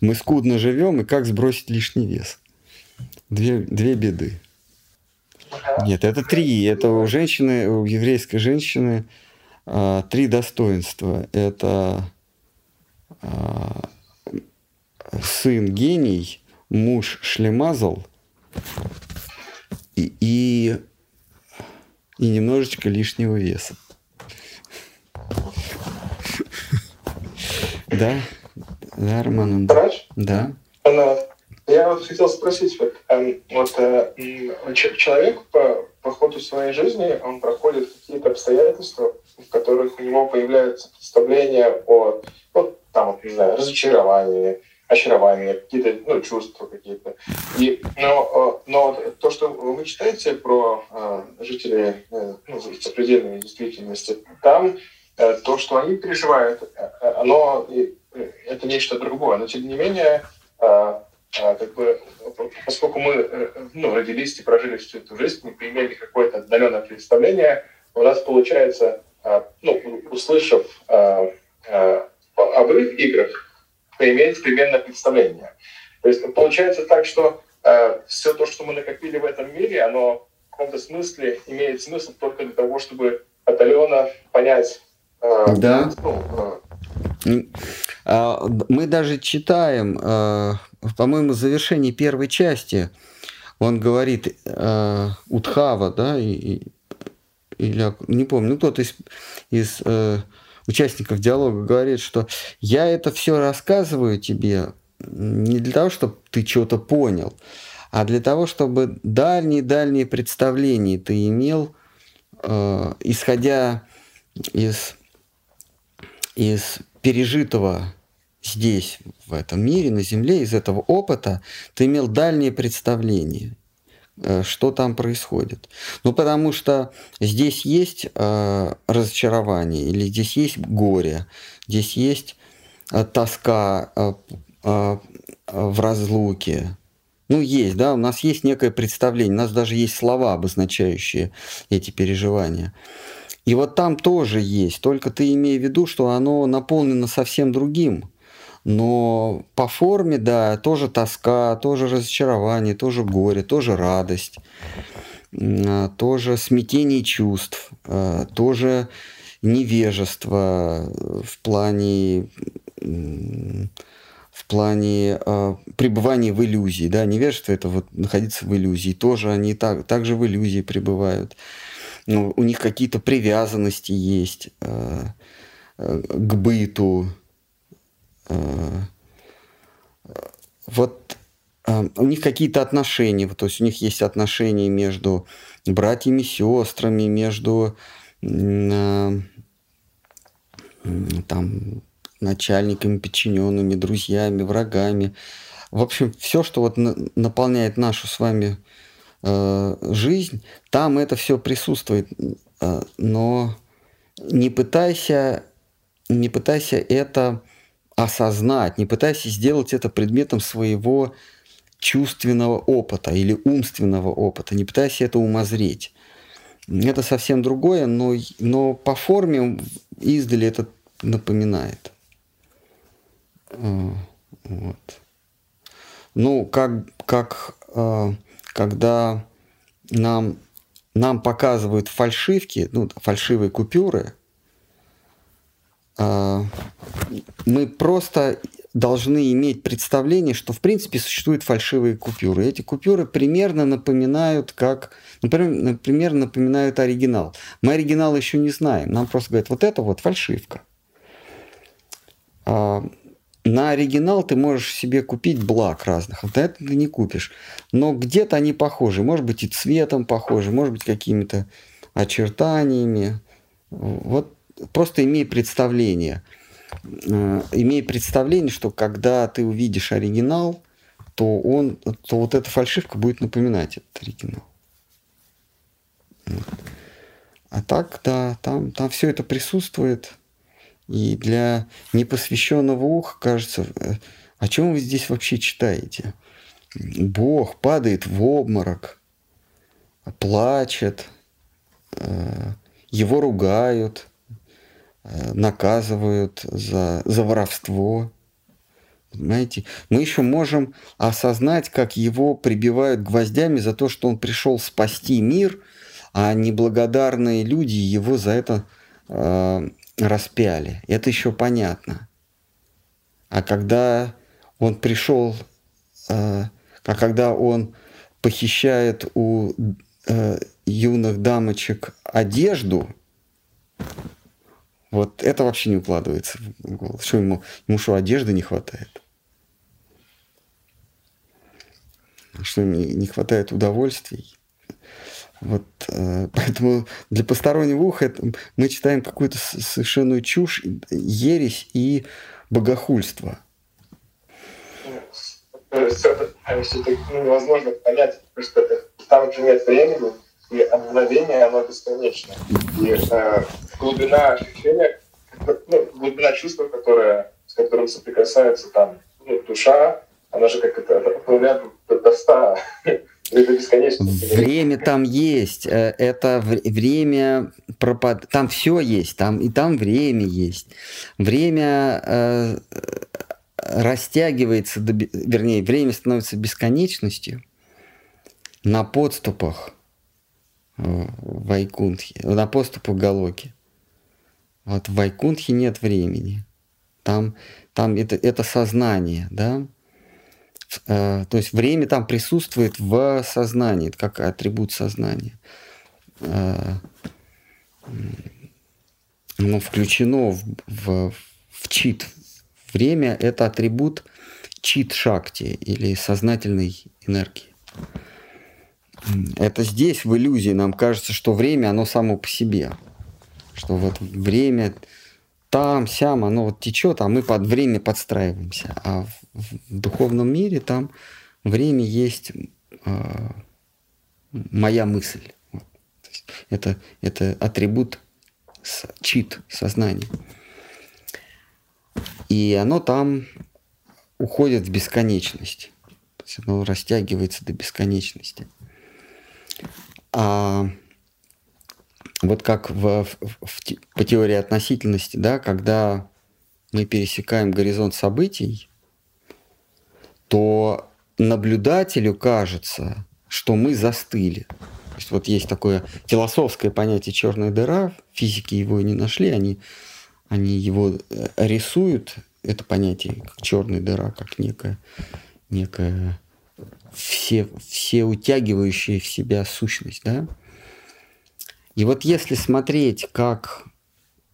Мы скудно живем, и как сбросить лишний вес? Две, две беды. Нет, это три. Это у женщины, у еврейской женщины а, три достоинства. Это а, сын гений, муж шлемазал и, и, и немножечко лишнего веса. Да, да, Роман? Врач? Да. Я вот хотел спросить, вот, эм, вот э, человек по, по ходу своей жизни, он проходит какие-то обстоятельства, в которых у него появляется представление о, ну, там, вот, не знаю, разочаровании, очарование, какие-то ну, чувства какие-то. И, но, э, но то, что вы читаете про э, жителей э, ну, сопредельной действительности, там то, что они переживают, оно это нечто другое. Но тем не менее, как бы, поскольку мы ну, родились и прожили всю эту жизнь, мы имели какое-то отдаленное представление, у нас получается, ну, услышав об их играх, иметь примерное представление. То есть получается так, что э, все то, что мы накопили в этом мире, оно в каком-то смысле имеет смысл только для того, чтобы отдаленно понять. Э, да. Ну, э, мы даже читаем, э, по-моему, в завершении первой части, он говорит э, Утхава, да, и, или не помню, ну кто-то из, из э, участников диалога говорит, что я это все рассказываю тебе не для того, чтобы ты что-то понял, а для того, чтобы дальние-дальние представления ты имел, э, исходя из, из пережитого здесь, в этом мире, на Земле, из этого опыта, ты имел дальние представления. Э, что там происходит. Ну, потому что здесь есть э, разочарование, или здесь есть горе, здесь есть э, тоска э, э, в разлуке. Ну, есть, да, у нас есть некое представление, у нас даже есть слова, обозначающие эти переживания. И вот там тоже есть, только ты имей в виду, что оно наполнено совсем другим но по форме, да, тоже тоска, тоже разочарование, тоже горе, тоже радость, а, тоже смятение чувств, а, тоже невежество в плане в плане э, пребывания в иллюзии. Да, невежество это вот находиться в иллюзии. Тоже они так, также в иллюзии пребывают. Ну, у них какие-то привязанности есть к быту, вот э, у них какие-то отношения, то есть у них есть отношения между братьями, сестрами, между э, там начальниками, подчиненными, друзьями, врагами. В общем, все, что вот наполняет нашу с вами жизнь, там это все присутствует, но не пытайся, не пытайся это осознать, не пытайся сделать это предметом своего чувственного опыта или умственного опыта, не пытайся это умозреть. Это совсем другое, но, но по форме издали это напоминает. А, вот. Ну, как, как а, когда нам, нам показывают фальшивки, ну, фальшивые купюры – мы просто должны иметь представление, что в принципе существуют фальшивые купюры. Эти купюры примерно напоминают, как, например, напоминают оригинал. Мы оригинал еще не знаем. Нам просто говорят, вот это вот фальшивка. А на оригинал ты можешь себе купить благ разных, вот это ты не купишь. Но где-то они похожи. Может быть и цветом похожи, может быть какими-то очертаниями. Вот просто имей представление. Э, имей представление, что когда ты увидишь оригинал, то, он, то вот эта фальшивка будет напоминать этот оригинал. А так, да, там, там все это присутствует. И для непосвященного уха кажется, э, о чем вы здесь вообще читаете? Бог падает в обморок, плачет, э, его ругают, наказывают за, за воровство. Понимаете? Мы еще можем осознать, как его прибивают гвоздями за то, что он пришел спасти мир, а неблагодарные люди его за это э, распяли. Это еще понятно. А когда он пришел, э, а когда он похищает у э, юных дамочек одежду, вот это вообще не укладывается в голову. Что ему, ему что, одежды не хватает? что не, не хватает удовольствий. Вот, э, поэтому для постороннего уха это, мы читаем какую-то совершенную чушь, ересь и богохульство. Ну, невозможно понять, потому что там же нет времени, и мгновение, оно бесконечно. И э, глубина ощущения, ну, глубина чувства, которая, с которым соприкасается там ну, душа, она же как это от нуля до, до ста. Время там есть. Э, это время пропад... Там все есть. Там и там время есть. Время э, растягивается, до... вернее, время становится бесконечностью на подступах э, в Вайкунтхе, на подступах Галоки. Вот в Вайкунтхе нет времени. Там, там это, это сознание, да? Э, то есть время там присутствует в сознании, это как атрибут сознания. Э, оно включено в, в, в чит. Время – это атрибут чит-шакти или сознательной энергии. Это здесь, в иллюзии, нам кажется, что время, оно само по себе. Что вот время там, сям, оно вот течет, а мы под время подстраиваемся. А в, в духовном мире там время есть э, моя мысль. Вот. Это, это атрибут чит сознания. И оно там уходит в бесконечность. То есть оно растягивается до бесконечности. А вот как в, в, в, по теории относительности, да, когда мы пересекаем горизонт событий, то наблюдателю кажется, что мы застыли. То есть вот есть такое философское понятие черная дыра, физики его не нашли, они, они его э, рисуют, это понятие как черная дыра, как некая, некая все, все утягивающая в себя сущность, да? И вот если смотреть, как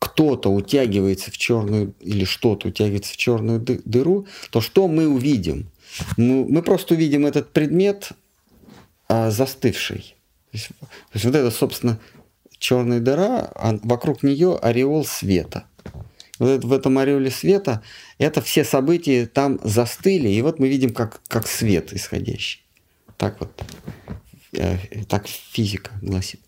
кто-то утягивается в черную или что-то утягивается в черную дыру, то что мы увидим? Мы, мы просто увидим этот предмет а, застывший. То есть, то есть вот это, собственно, черная дыра, а вокруг нее ореол света. Вот это, в этом ореоле света это все события там застыли, и вот мы видим как, как свет исходящий. Так вот, э, так физика гласит.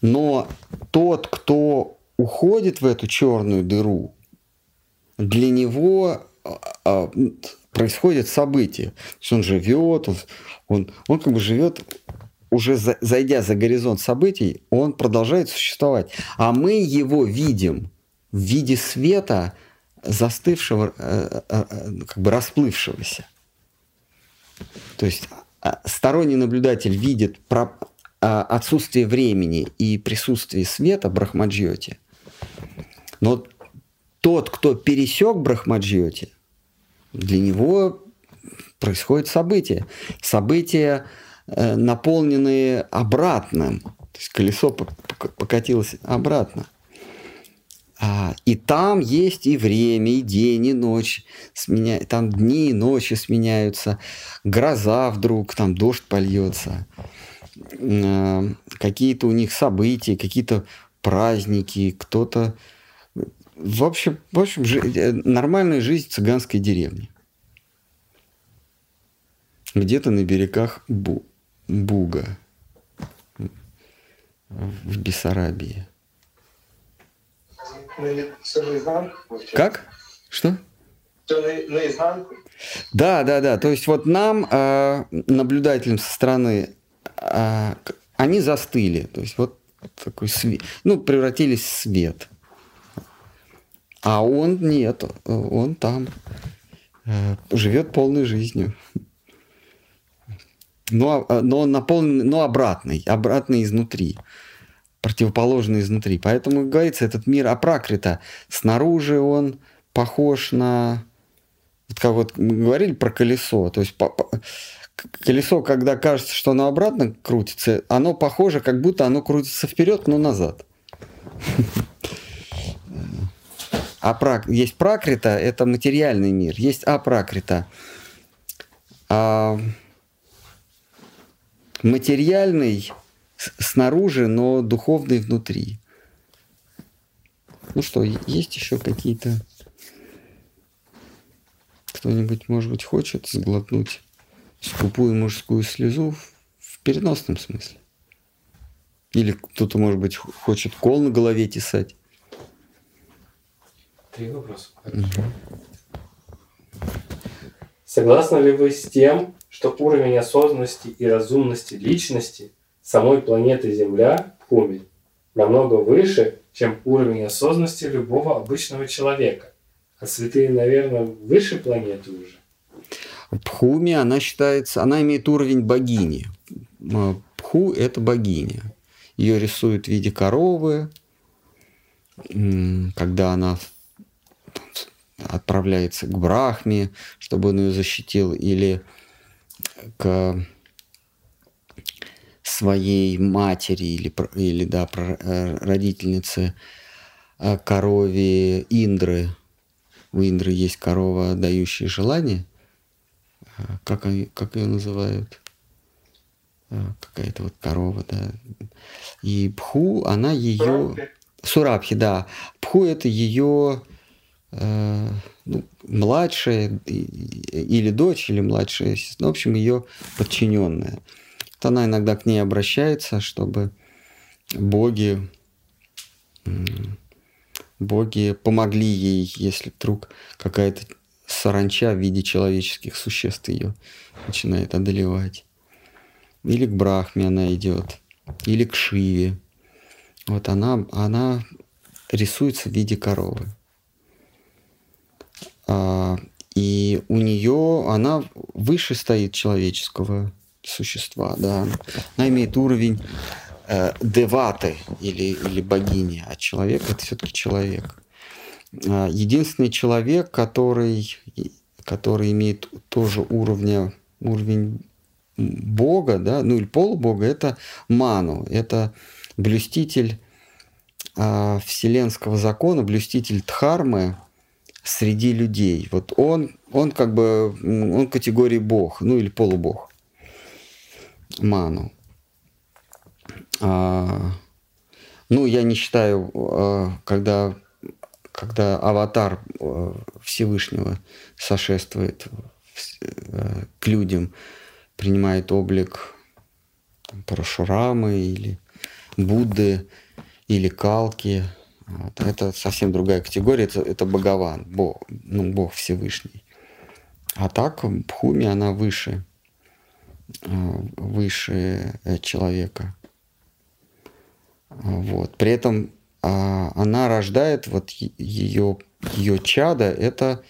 Но тот, кто уходит в эту черную дыру, для него а, происходит событие. То есть он живет, он, он, он как бы живет, уже за, зайдя за горизонт событий, он продолжает существовать. А мы его видим в виде света, застывшего, э, э, э, как бы расплывшегося. То есть а, сторонний наблюдатель видит а, отсутствие времени и присутствие света Брахмаджьоти. Но тот, кто пересек Брахмаджьоти, для него происходит событие. События, наполненные обратным. То есть колесо покатилось обратно. А, и там есть и время, и день, и ночь. Сменя... Там дни и ночи сменяются. Гроза вдруг, там дождь польется. А, какие-то у них события, какие-то праздники, кто-то... В общем, в общем жи... Э, нормальная жизнь цыганской деревне. Где-то на берегах Бу... Буга в Бессарабии. Как? Что? наизнанку. Да, да, да. То есть вот нам, э, наблюдателям со стороны, э, они застыли. То есть вот такой свет. Ну, превратились в свет. А он нет, он там э, живет полной жизнью. Но, но наполнен, но обратный, обратный изнутри противоположный изнутри. Поэтому говорится, этот мир апракрита. Снаружи он похож на... Вот как вот мы говорили про колесо. То есть колесо, когда кажется, что оно обратно крутится, оно похоже, как будто оно крутится вперед, но назад. А есть пракрита, это материальный мир. Есть апракрита. А... материальный снаружи, но духовный внутри. Ну что, есть еще какие-то... Кто-нибудь, может быть, хочет сглотнуть скупую мужскую слезу в переносном смысле? Или кто-то, может быть, хочет кол на голове тесать? Три вопроса. Согласны ли вы с тем, что уровень осознанности и разумности личности самой планеты Земля, Хуми, намного выше, чем уровень осознанности любого обычного человека? А святые, наверное, выше планеты уже? Пхуми, она считается, она имеет уровень богини. Пху – это богиня. Ее рисуют в виде коровы, когда она отправляется к Брахме, чтобы он ее защитил, или к своей матери или, или да, э, родительнице э, корове Индры. У Индры есть корова, дающая желание. Как, они, как ее называют? Какая-то вот корова, да. И Пху, она ее... Сурабхи, да. Пху это ее э, ну, младшая или дочь, или младшая, ну, в общем, ее подчиненная. Вот она иногда к ней обращается, чтобы боги, боги помогли ей, если вдруг какая-то саранча в виде человеческих существ ее начинает одолевать. Или к Брахме она идет, или к Шиве. Вот она, она рисуется в виде коровы. А, и у нее она выше стоит человеческого существа, да. Она имеет уровень э, деваты или, или богини, а человек это все-таки человек. А, единственный человек, который, который имеет тоже уровня, уровень Бога, да, ну или полубога, это Ману, это блюститель э, вселенского закона, блюститель Дхармы, среди людей. Вот он, он как бы, он категории бог, ну или полубог. Ману. А, ну, я не считаю, а, когда, когда аватар а, Всевышнего сошествует а, к людям, принимает облик там, Парашурамы или Будды или Калки – вот. Это совсем другая категория, это, это Богован, Бог, ну, Бог Всевышний. А так Бхуми, она выше, э, выше э, человека. Вот. При этом а, она рождает, вот ее, ее чада, это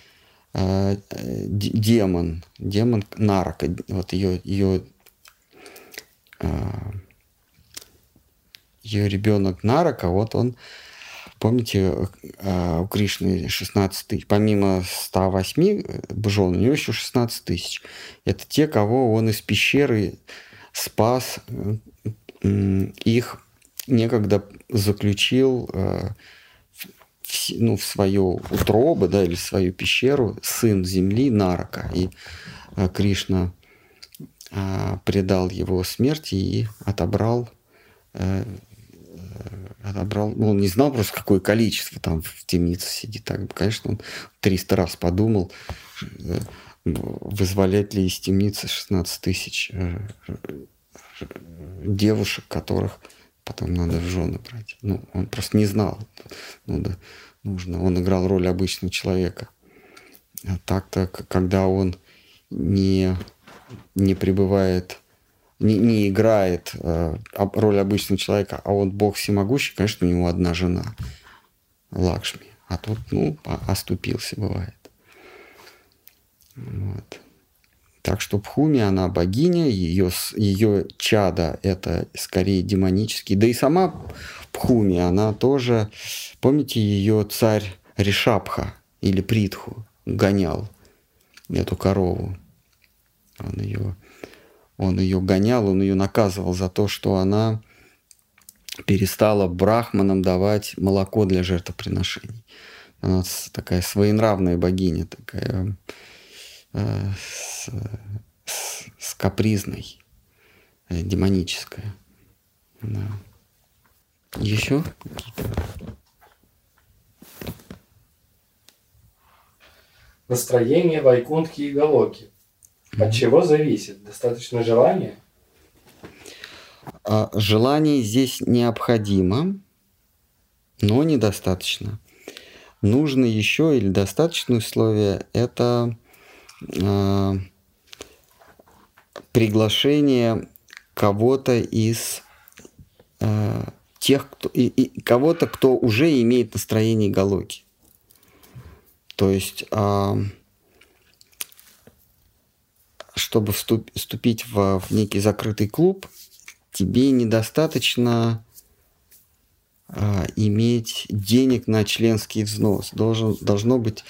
а, демон, демон Нарака, вот ее, ее, а, ее ребенок Нарака, вот он Помните, э, у Кришны 16 тысяч, помимо 108 жен, у него еще 16 тысяч. Это те, кого он из пещеры спас, их некогда заключил э, в, ну, в свою утробу, да, или в свою пещеру сын земли Нарака. И э, Кришна предал его смерти и отобрал отобрал. Ну, он не знал просто, какое количество там в темнице сидит. Так, конечно, он 300 раз подумал, вызволять ли из темницы 16 тысяч девушек, которых потом надо в жены брать. Ну, он просто не знал. Ну, да, нужно. Он играл роль обычного человека. А так-то, когда он не, не пребывает не, не играет э, роль обычного человека, а он бог всемогущий, конечно, у него одна жена, Лакшми. А тут, ну, оступился, бывает. Вот. Так что Пхуми, она богиня, ее, ее чада – это скорее демонический. Да и сама Пхуми, она тоже, помните, ее царь Ришабха или Притху гонял эту корову. Он ее он ее гонял, он ее наказывал за то, что она перестала брахманам давать молоко для жертвоприношений. Она такая своенравная богиня, такая с, с, с капризной э, демоническое. Да. Еще? Настроение Вайкунтхи и Галоки. От чего зависит? Достаточно желания? А, желание здесь необходимо, но недостаточно. Нужно еще или достаточное условие – это э, приглашение кого-то из э, тех, кто, и, и, кого-то, кто уже имеет настроение галоки. То есть, э, чтобы вступ, вступить в, в некий закрытый клуб, тебе недостаточно а, иметь денег на членский взнос. Должен, должно быть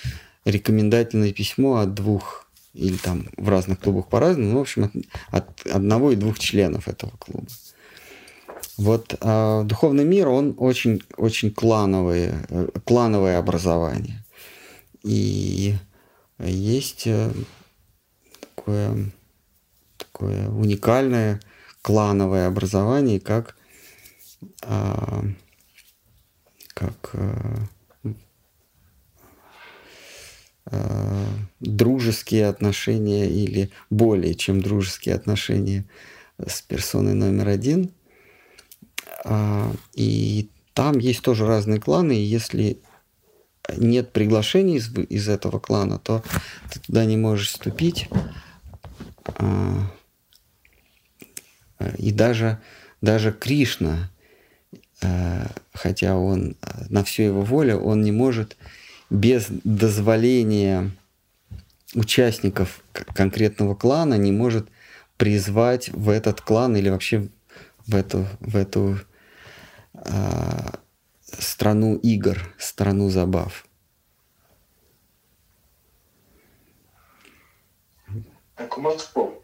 рекомендательное письмо от двух или там в разных клубах по-разному, ну, в общем, от, от одного и двух членов этого клуба. Вот а, духовный мир, он очень, очень клановое, клановое образование. И есть э, такое, такое уникальное клановое образование, как а, как э, э, дружеские отношения или более чем дружеские отношения с персоной номер один. А, и там есть тоже разные кланы, и если нет приглашений из, из этого клана, то ты туда не можешь вступить. А, и даже, даже Кришна Э, хотя он э, на всю его волю, он не может без дозволения участников конкретного клана не может призвать в этот клан или вообще в эту, в эту э, страну игр, страну забав. Кумовство.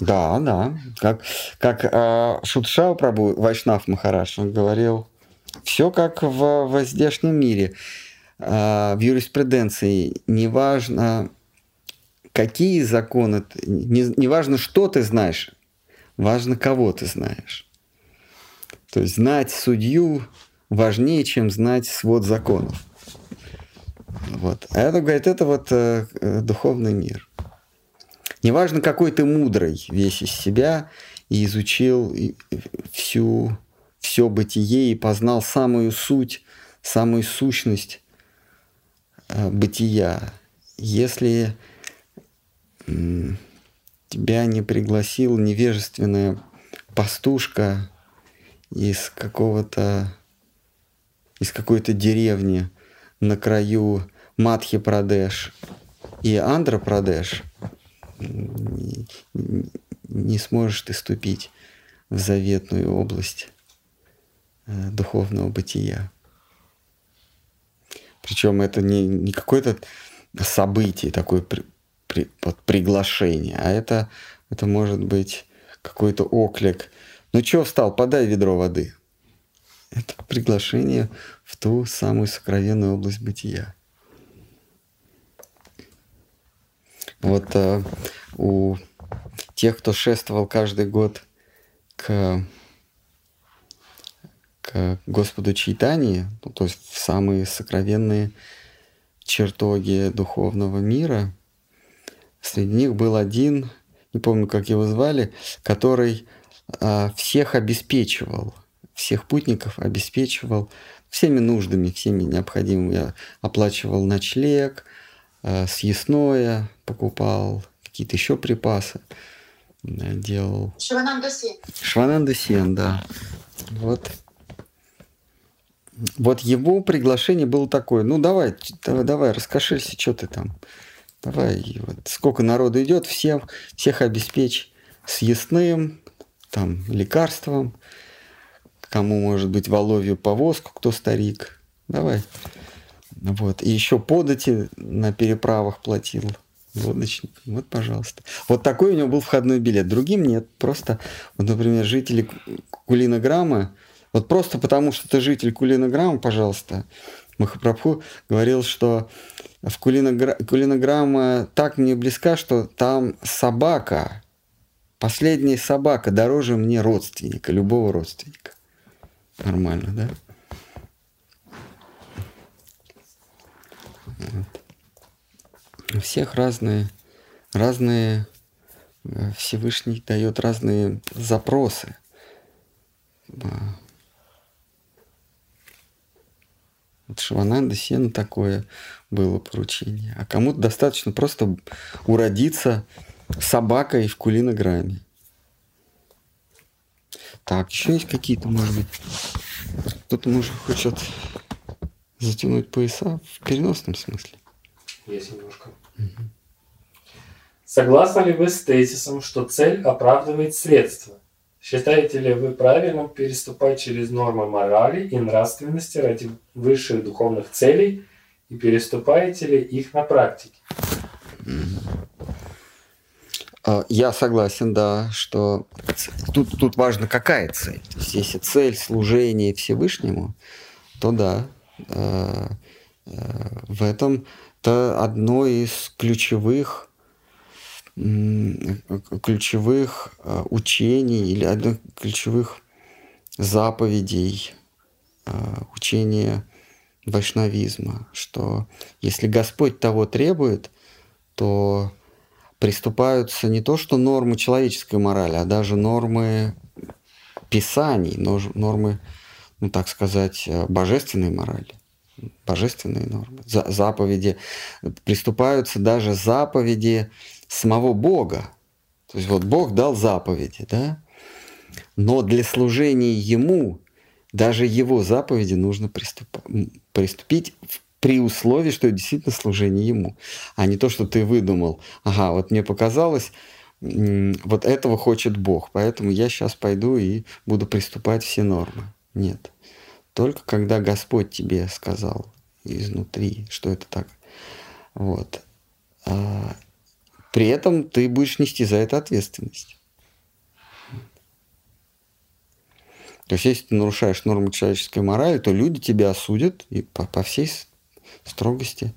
Да, да. Как, как э, Шутшау Прабу, Вайшнав Махараш, он говорил, все как в, в здешнем мире. Э, в юриспруденции неважно, какие законы, не, не важно, что ты знаешь, важно, кого ты знаешь. То есть знать судью важнее, чем знать свод законов. Вот. А это, говорит, это вот э, э духовный мир. Неважно, какой ты мудрый весь из себя и изучил всю, все бытие и познал самую суть, самую сущность бытия. Если тебя не пригласил невежественная пастушка из какого-то из какой-то деревни на краю Мадхи Прадеш и Андра Прадеш, не сможешь ты ступить в заветную область э, духовного бытия. Причем это не, не какое-то событие, такое при, при, вот, приглашение, а это, это может быть какой-то оклик. Ну что встал, подай ведро воды. Это приглашение в ту самую сокровенную область бытия. Вот э, у тех, кто шествовал каждый год к, к Господу Чайтани, ну, то есть в самые сокровенные чертоги духовного мира, среди них был один, не помню, как его звали, который э, всех обеспечивал, всех путников обеспечивал всеми нуждами, всеми необходимыми. Я оплачивал ночлег, э, съестное, покупал какие-то еще припасы, делал. Швананда Сен. Швананда Сен, да. Вот. Вот его приглашение было такое, ну давай, давай, давай, раскошелься, что ты там. Давай, вот сколько народу идет, всем, всех обеспечь съестным, там, лекарством, кому может быть воловью повозку, кто старик. Давай. Вот. И еще подати на переправах платил лодочник. Вот, пожалуйста. Вот такой у него был входной билет. Другим нет. Просто, вот, например, жители Кулинограмма, вот просто потому, что ты житель Кулинограмма, пожалуйста, Махапрабху говорил, что в Кулиногра... Кулинограмма так мне близка, что там собака Последняя собака дороже мне родственника, любого родственника. Нормально, да? Вот. У всех разные, разные, э, Всевышний дает разные запросы. Вот Шивананда Сена такое было поручение. А кому-то достаточно просто уродиться собакой в кулинограмме. Так, еще есть какие-то, может быть, кто-то, может, хочет затянуть пояса в переносном смысле. Есть немножко. Угу. Согласны ли вы с тезисом, что цель оправдывает средства? Считаете ли вы правильным переступать через нормы морали и нравственности ради высших духовных целей и переступаете ли их на практике? А, я согласен, да, что тут, тут важно, какая цель. То есть, если цель служения Всевышнему, то да, э, э, в этом это одно из ключевых ключевых э, учений или одно из ключевых заповедей учения вайшнавизма, что если Господь того требует, то приступаются не то что нормы человеческой морали, а даже нормы писаний, нормы, ну так сказать, э, божественной морали, божественные нормы, заповеди. Приступаются даже заповеди самого Бога. То есть вот Бог дал заповеди, да? Но для служения Ему даже Его заповеди нужно приступ... приступить при условии, что это действительно служение ему, а не то, что ты выдумал. Ага, вот мне показалось, вот этого хочет Бог, поэтому я сейчас пойду и буду приступать все нормы. Нет. Только когда Господь тебе сказал изнутри, что это так. Вот. А при этом ты будешь нести за это ответственность. То есть, если ты нарушаешь нормы человеческой морали, то люди тебя осудят и по, по всей строгости.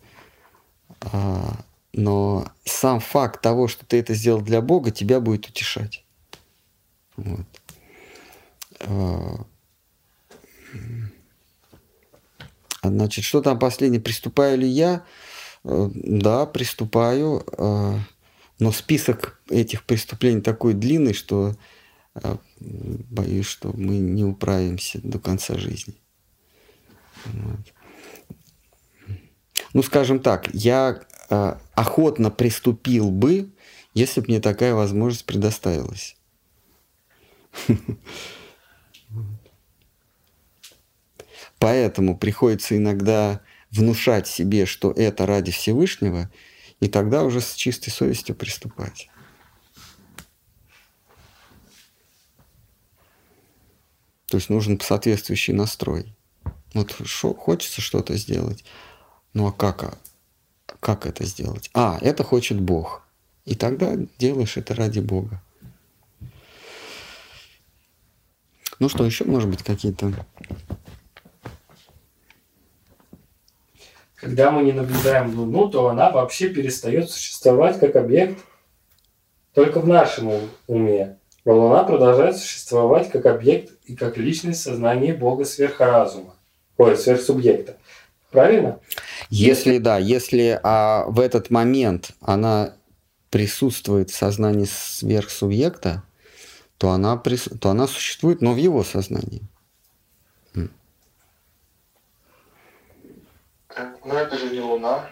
А, но сам факт того, что ты это сделал для Бога, тебя будет утешать. Вот. А, значит, что там последнее? Приступаю ли я? А, да, приступаю. Но список этих преступлений такой длинный, что боюсь, что мы не управимся до конца жизни. Вот ну, скажем так, я э, охотно приступил бы, если бы мне такая возможность предоставилась. Поэтому приходится иногда внушать себе, что это ради Всевышнего, и тогда уже с чистой совестью приступать. То есть нужен соответствующий настрой. Вот шо, хочется что-то сделать, ну а как, а как это сделать? А, это хочет Бог. И тогда делаешь это ради Бога. Ну что, еще, может быть, какие-то... Когда мы не наблюдаем Луну, то она вообще перестает существовать как объект только в нашем уме. Но Луна продолжает существовать как объект и как личность сознания Бога сверхразума, ой, сверхсубъекта. Правильно? Если да, если а, в этот момент она присутствует в сознании сверхсубъекта, то она, то она существует, но в его сознании. Но это же не Луна,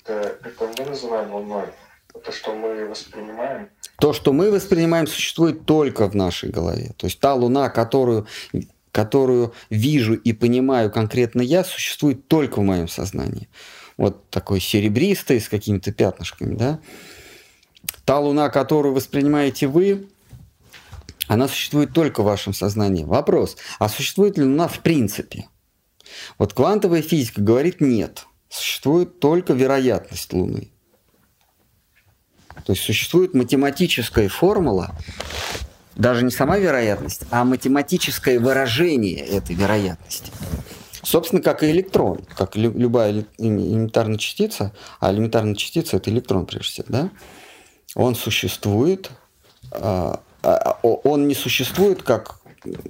это, это мы называем Луной. Это что мы воспринимаем. То, что мы воспринимаем, существует только в нашей голове. То есть та Луна, которую которую вижу и понимаю конкретно я, существует только в моем сознании. Вот такой серебристый, с какими-то пятнышками, да. Та луна, которую воспринимаете вы, она существует только в вашем сознании. Вопрос, а существует ли луна в принципе? Вот квантовая физика говорит нет. Существует только вероятность Луны. То есть существует математическая формула, даже не сама вероятность, а математическое выражение этой вероятности. Собственно, как и электрон, как любая элементарная частица, а элементарная частица – это электрон, прежде всего, да? Он существует, а, он не существует как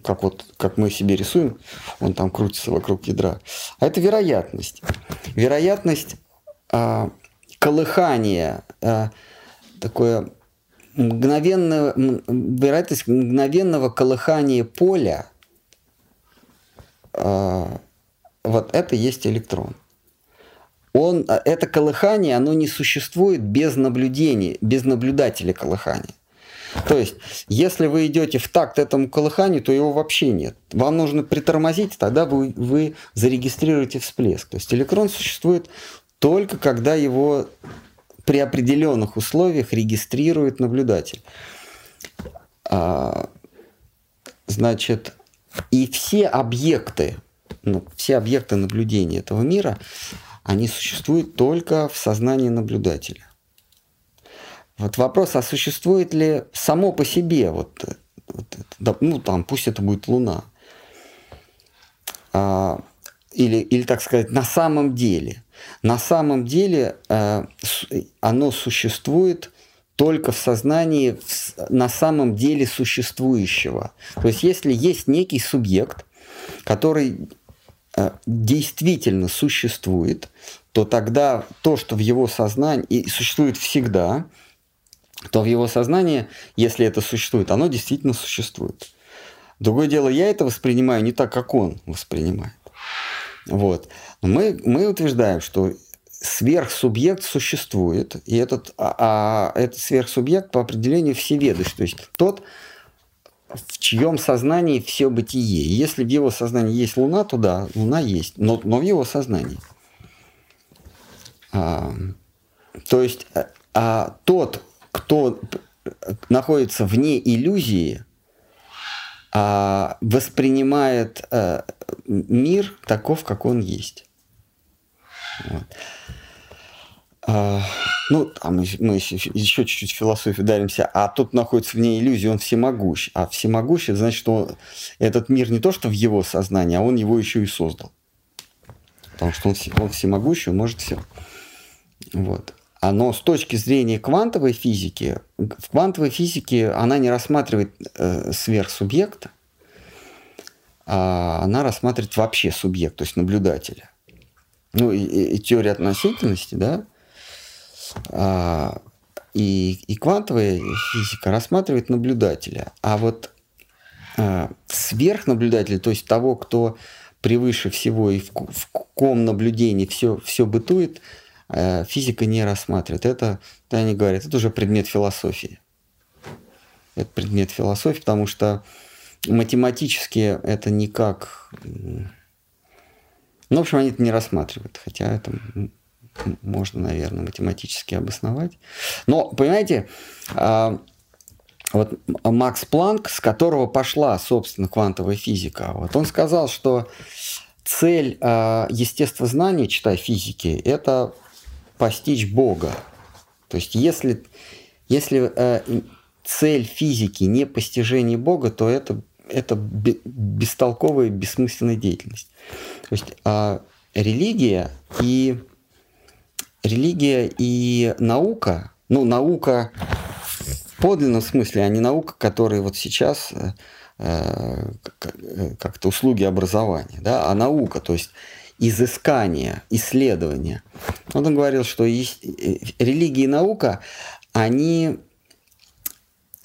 как вот как мы себе рисуем, он там крутится вокруг ядра. А это вероятность. Вероятность а, колыхания, а, такое мгновенное, вероятность мгновенного колыхания поля, а, вот это есть электрон. Он, это колыхание, оно не существует без наблюдения, без наблюдателя колыхания. То есть, если вы идете в такт этому колыханию, то его вообще нет. Вам нужно притормозить, тогда вы, вы зарегистрируете всплеск. То есть электрон существует только когда его при определенных условиях регистрирует наблюдатель. А, значит, и все объекты, ну, все объекты наблюдения этого мира, они существуют только в сознании наблюдателя. Вот вопрос, а существует ли само по себе, вот, вот это, ну там, пусть это будет Луна, а, или, или, так сказать, на самом деле. На самом деле а, оно существует только в сознании на самом деле существующего. То есть если есть некий субъект, который а, действительно существует, то тогда то, что в его сознании и существует всегда, то в его сознании, если это существует, оно действительно существует. Другое дело, я это воспринимаю не так, как он воспринимает. Вот. Мы, мы утверждаем, что сверхсубъект существует, и этот, а, а этот сверхсубъект по определению всеведущ, то есть тот, в чьем сознании все бытие. Если в его сознании есть Луна, то да, Луна есть, но, но в его сознании. А, то есть а, тот, кто находится вне иллюзии, а воспринимает а, мир таков, как он есть. Вот. А, ну, а мы, еще, чуть-чуть философию даримся, а тот находится вне иллюзии, он всемогущ. А всемогущий, это значит, что этот мир не то, что в его сознании, а он его еще и создал. Потому что он, он всемогущий, он может все. Вот. Но с точки зрения квантовой физики, в квантовой физике она не рассматривает э, сверхсубъекта, а она рассматривает вообще субъект, то есть наблюдателя. Ну и, и теория относительности, да, а, и, и квантовая физика рассматривает наблюдателя. А вот а, сверхнаблюдатель, то есть того, кто превыше всего и в, в ком наблюдении все, все бытует – физика не рассматривает. Это, да, они говорят, это уже предмет философии. Это предмет философии, потому что математически это никак... Ну, в общем, они это не рассматривают, хотя это можно, наверное, математически обосновать. Но, понимаете, а, вот Макс Планк, с которого пошла, собственно, квантовая физика, вот он сказал, что цель а, естествознания, читай физики, это постичь Бога. То есть если, если э, цель физики не постижение Бога, то это, это бестолковая, бессмысленная деятельность. То есть э, религия и религия и наука, ну наука в подлинном смысле, а не наука, которая вот сейчас э, э как-то услуги образования, да, а наука, то есть изыскания, исследования. Вот он говорил, что э, религия и наука, они,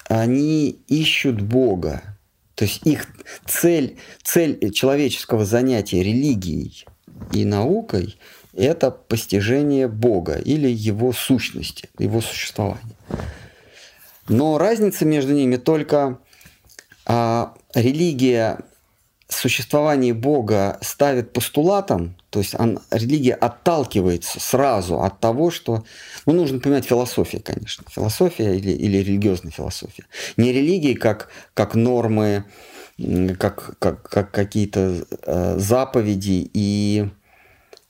они ищут Бога. То есть их цель, цель человеческого занятия религией и наукой – это постижение Бога или его сущности, его существования. Но разница между ними только а, религия существование Бога ставит постулатом, то есть он, религия отталкивается сразу от того, что... Ну, нужно понимать философия, конечно. Философия или, или религиозная философия. Не религии как, как нормы, как, как, как какие-то э, заповеди и,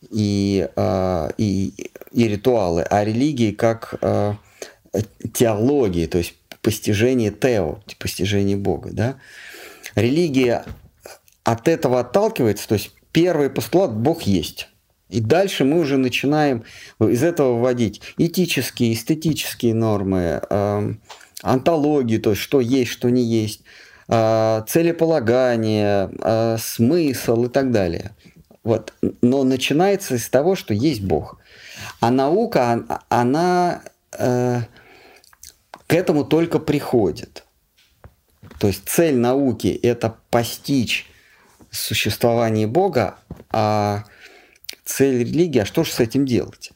и, э, и, и ритуалы, а религии как э, теологии, то есть постижение тео, постижение Бога. Да? Религия от этого отталкивается, то есть первый постулат – Бог есть. И дальше мы уже начинаем из этого вводить этические, эстетические нормы, э, антологию, то есть что есть, что не есть, э, целеполагание, э, смысл и так далее. Вот. Но начинается с того, что есть Бог. А наука, она э, к этому только приходит. То есть цель науки – это постичь существование Бога, а цель религии, а что же с этим делать?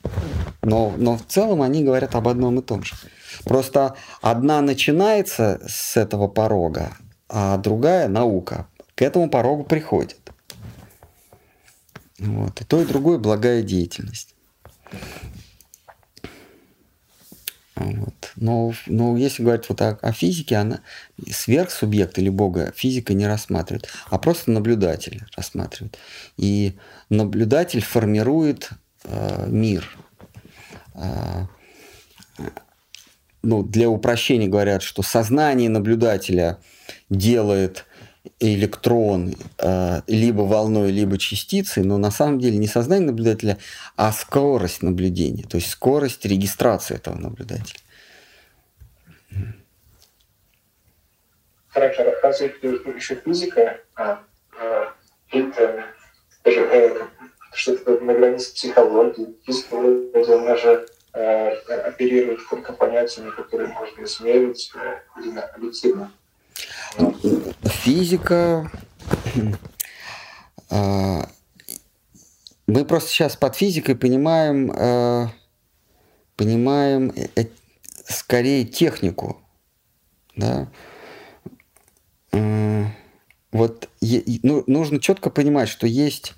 Но, но в целом они говорят об одном и том же. Просто одна начинается с этого порога, а другая наука к этому порогу приходит. Вот. И то, и другое благая деятельность. Вот. Но, но если говорить вот о, о физике, она сверхсубъект или Бога физика не рассматривает, а просто наблюдатель рассматривает. И наблюдатель формирует э, мир. Э, ну, для упрощения говорят, что сознание наблюдателя делает электрон э, либо волной, либо частицей, но на самом деле не сознание наблюдателя, а скорость наблюдения, то есть скорость регистрации этого наблюдателя. Хорошо, разве еще физика, а, а, это, это что-то на границе психологии, физика, она же э, оперирует только понятиями, которые можно измерить э, объективно. Физика... А, мы просто сейчас под физикой понимаем, а, понимаем э, скорее технику. Да? Вот ну, нужно четко понимать, что есть,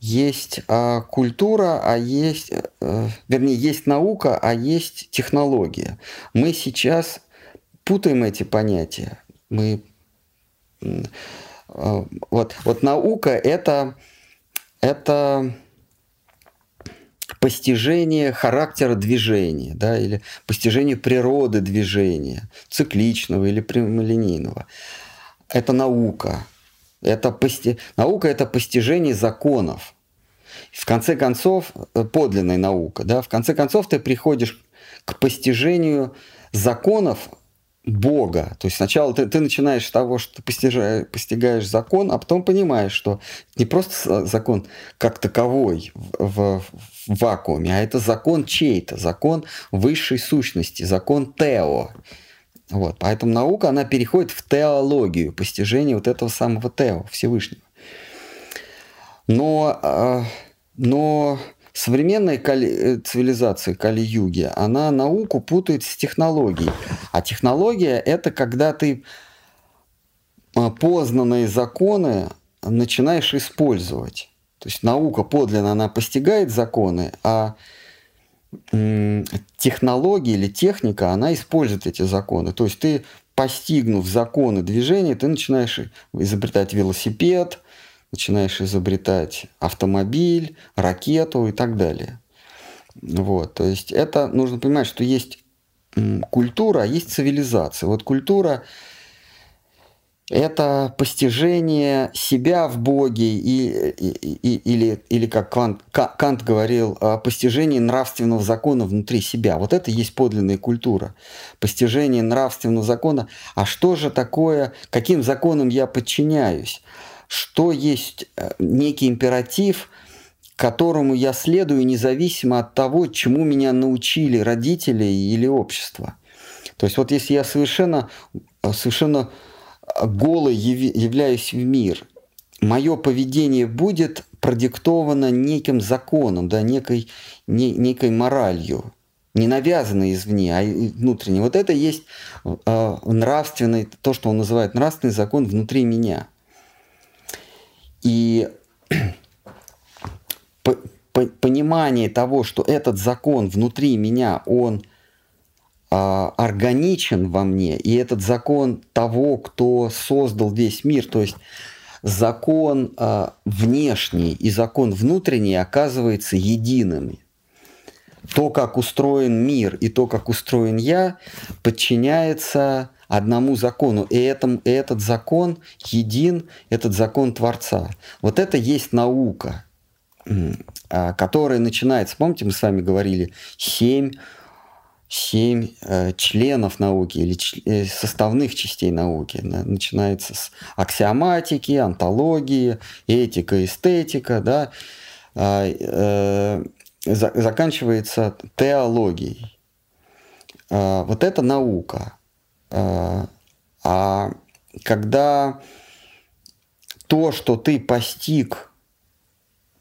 есть а, культура, а есть, а, вернее, есть наука, а есть технология. Мы сейчас путаем эти понятия. Мы а, вот, вот наука это, это постижение характера движения, да, или постижение природы движения, цикличного или прямолинейного. Это наука. Это пости... Наука – это постижение законов. В конце концов, э, подлинная наука, да, в конце концов ты приходишь к постижению законов Бога. То есть сначала ты, ты начинаешь с того, что постигаешь, постигаешь закон, а потом понимаешь, что не просто закон как таковой в, в, в вакууме, а это закон чей-то, закон высшей сущности, закон Тео. Вот, поэтому наука, она переходит в теологию, постижение вот этого самого Тео, Всевышнего. Но, а, но Современная кали... Э, цивилизация Кали-Юги, она науку путает с технологией. А технология – это когда ты а, познанные законы начинаешь использовать. То есть наука подлинно, она постигает законы, а технология или техника, она использует эти законы. То есть ты, постигнув законы движения, ты начинаешь изобретать велосипед, начинаешь изобретать автомобиль, ракету и так далее. Вот, то есть это нужно понимать, что есть культура, а есть цивилизация. Вот культура – это постижение себя в Боге и, и, и, или, или как Кант, Кант говорил, постижение нравственного закона внутри себя. Вот это и есть подлинная культура. Постижение нравственного закона. А что же такое, каким законам я подчиняюсь? Что есть э, некий императив, которому я следую независимо от того, чему меня научили родители или общество. То есть вот если я совершенно, э, совершенно голый являюсь в мир, мое поведение будет продиктовано неким законом, да, некой, не, некой моралью, не навязанной извне, а внутренней. Вот это есть э, нравственный, то, что он называет нравственный закон внутри меня – и понимание того, что этот закон внутри меня, он а, органичен во мне, и этот закон того, кто создал весь мир, то есть закон а, внешний и закон внутренний оказывается едиными. То, как устроен мир и то, как устроен я, подчиняется одному закону. И, этом, и этот закон един, этот закон Творца. Вот это есть наука, а, которая начинается, помните, мы с вами говорили, семь семь э, членов науки или ч, э, составных частей науки. Начинается с аксиоматики, антологии, этика, эстетика, да, э, э, за, заканчивается теологией. Э, вот это наука. А когда то, что ты постиг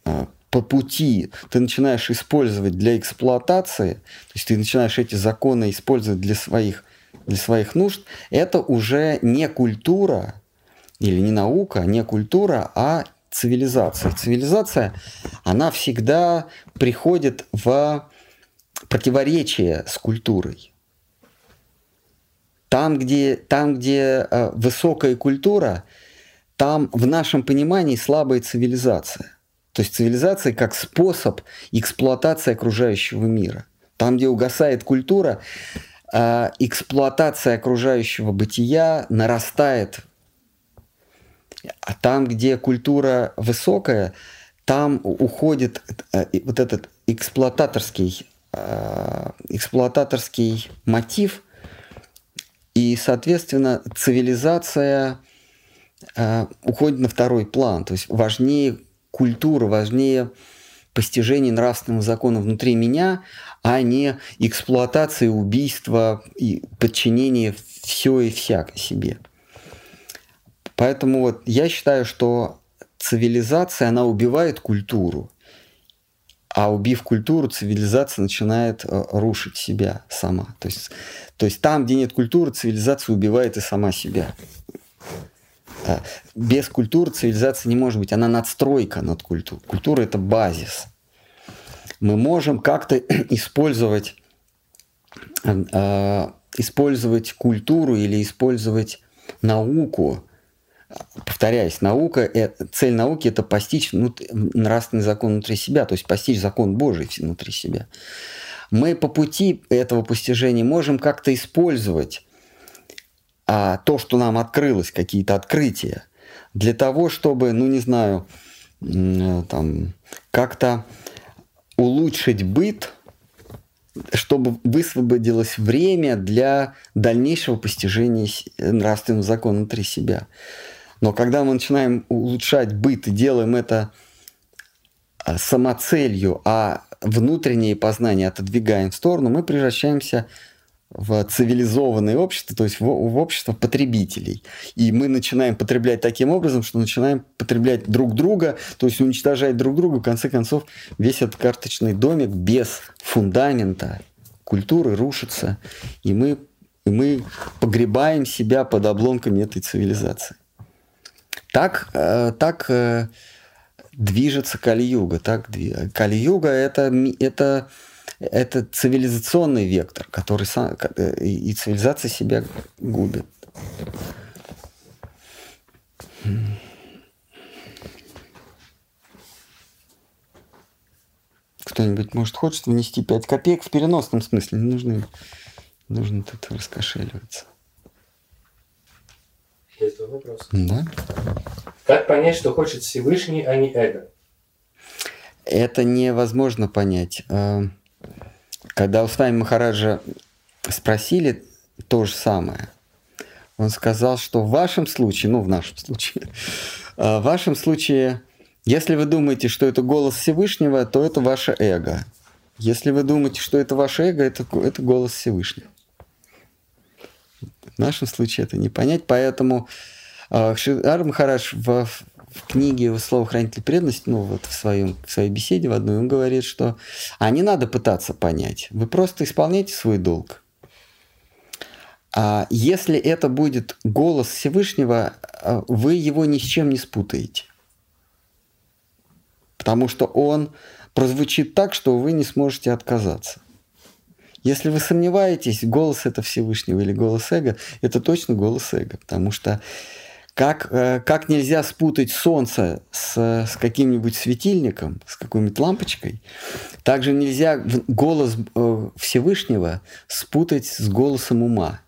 э, по пути, ты начинаешь использовать для эксплуатации, то есть ты начинаешь эти законы использовать для своих, для своих нужд, это уже не культура или не наука, не культура, а цивилизация. Цивилизация, она всегда приходит в противоречие с культурой. Там, где, там, где э, высокая культура, там в нашем понимании слабая цивилизация. То есть цивилизация как способ эксплуатации окружающего мира. Там, где угасает культура, э, эксплуатация окружающего бытия нарастает. А там, где культура высокая, там уходит э, вот этот эксплуататорский, эксплуататорский мотив – и, соответственно, цивилизация э, уходит на второй план. То есть важнее культура, важнее постижение нравственного закона внутри меня, а не эксплуатация, убийство и подчинение все и всяко себе. Поэтому вот я считаю, что цивилизация, она убивает культуру. А убив культуру, цивилизация начинает э, рушить себя сама. То есть, то есть там, где нет культуры, цивилизация убивает и сама себя. Э, без культуры цивилизация не может быть. Она надстройка над культурой. Культура – это базис. Мы можем как-то использовать, э, использовать культуру или использовать науку повторяюсь, наука, э, цель науки – это постичь нравственный закон внутри себя, то есть постичь закон Божий внутри себя. Мы по пути этого постижения можем как-то использовать а, то, что нам открылось, какие-то открытия, для того, чтобы, ну не знаю, э, там, как-то улучшить быт, чтобы высвободилось время для дальнейшего постижения нравственного закона внутри себя. Но когда мы начинаем улучшать быт и делаем это а, самоцелью, а внутреннее познание отодвигаем в сторону, мы превращаемся в цивилизованное общество, то есть в, в общество потребителей. И мы начинаем потреблять таким образом, что начинаем потреблять друг друга, то есть уничтожать друг друга. В конце концов, весь этот карточный домик без фундамента культуры рушится, и мы, и мы погребаем себя под обломками этой цивилизации. Так, э, так э, движется Кали-юга. Так, Кали-юга это, это, это цивилизационный вектор, который сам, э, и цивилизация себя губит. Кто-нибудь, может, хочет внести 5 копеек в переносном смысле? Не нужно, нужно тут раскошеливаться. Есть два вопроса. Да. Как понять, что хочет Всевышний, а не эго? Это невозможно понять. А, когда у Свами Махараджа спросили то же самое, он сказал, что в вашем случае, ну в нашем случае, а, в вашем случае, если вы думаете, что это голос Всевышнего, то это ваше эго. Если вы думаете, что это ваше эго, это, это голос Всевышнего. В нашем случае это не понять, поэтому э, Шидар Махараш в, в книге «Слово хранитель преданности», ну вот в, своем, в своей беседе в одной, он говорит, что а не надо пытаться понять, вы просто исполняйте свой долг. А если это будет голос Всевышнего, а, вы его ни с чем не спутаете. Потому что он прозвучит так, что вы не сможете отказаться. Если вы сомневаетесь, голос это Всевышнего или голос эго, это точно голос эго, потому что как, э, как нельзя спутать солнце с, с каким-нибудь светильником, с какой-нибудь лампочкой, также нельзя голос э, Всевышнего спутать с голосом ума.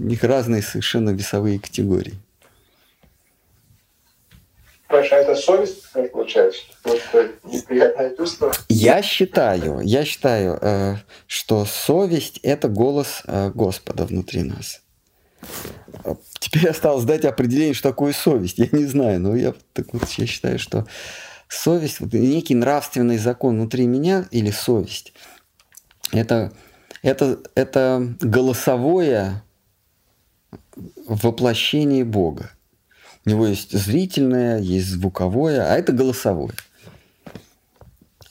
У них разные совершенно весовые категории. А это совесть получается? Вот неприятное чувство? Я считаю, я считаю, э, что совесть – это голос э, Господа внутри нас. Теперь осталось дать определение, что такое совесть. Я не знаю, но я, так вот, я считаю, что совесть, вот, некий нравственный закон внутри меня или совесть, это, это, это голосовое воплощение Бога. У него есть зрительное, есть звуковое, а это голосовое.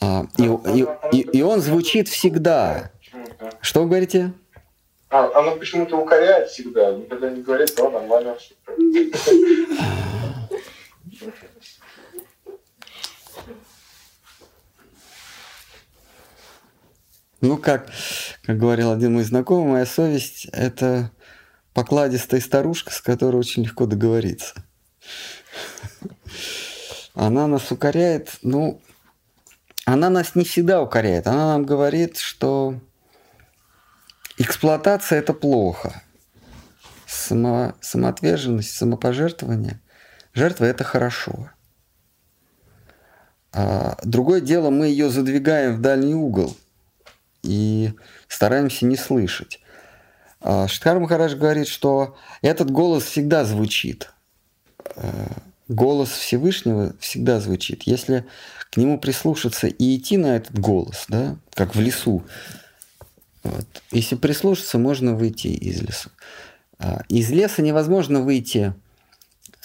А, и, и, и, и он звучит всегда. Что вы говорите? А, оно почему-то укоряет всегда, никогда не говорит, что нормально все. Ну, как, как говорил один мой знакомый, моя совесть – это покладистая старушка, с которой очень легко договориться. Она нас укоряет, ну, она нас не всегда укоряет. Она нам говорит, что эксплуатация – это плохо. Само, самоотверженность, самопожертвование, жертва – это хорошо. А другое дело, мы ее задвигаем в дальний угол и стараемся не слышать. А Штхар Махарадж говорит, что этот голос всегда звучит. Э, голос Всевышнего всегда звучит. Если к нему прислушаться и идти на этот голос, да, как в лесу, вот. если прислушаться, можно выйти из леса. А из леса невозможно выйти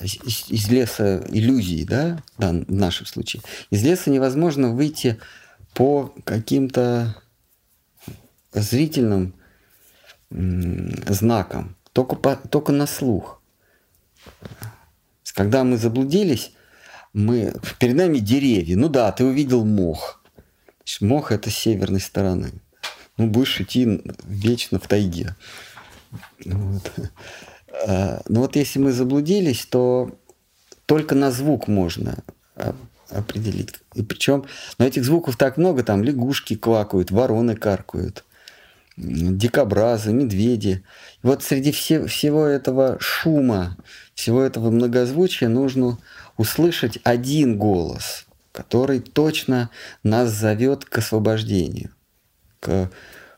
из леса иллюзий, да, да, в нашем случае. Из леса невозможно выйти по каким-то зрительным знаком, только, по, только на слух. Когда мы заблудились, мы, перед нами деревья. Ну да, ты увидел мох. Мох это с северной стороны. Ну, будешь идти вечно в тайге. Вот. А, Но ну вот если мы заблудились, то только на звук можно определить. И причем, но этих звуков так много, там лягушки квакают, вороны каркают дикобразы, медведи. И вот среди все, всего этого шума, всего этого многозвучия нужно услышать один голос, который точно нас зовет к освобождению, к,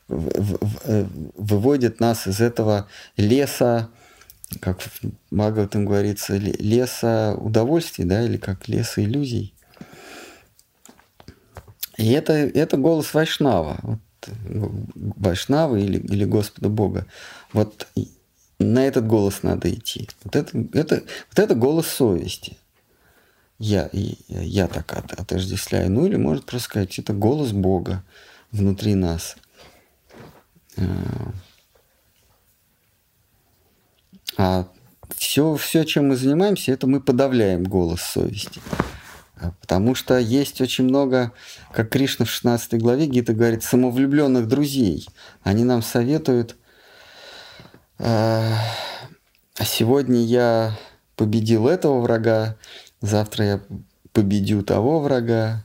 в, в, выводит нас из этого леса, как в Магаватам говорится, леса удовольствий, да, или как леса иллюзий. И это, это голос Вайшнава. Вот Вайшнавы или, или Господа Бога. Вот на этот голос надо идти. Вот это, это, вот это голос совести. Я, я так отождествляю. Ну или может просто сказать, это голос Бога внутри нас. А все, все, чем мы занимаемся, это мы подавляем голос совести. Потому что есть очень много, как Кришна в 16 главе Гита говорит, самовлюбленных друзей. Они нам советуют, «А, сегодня я победил этого врага, завтра я победю того врага.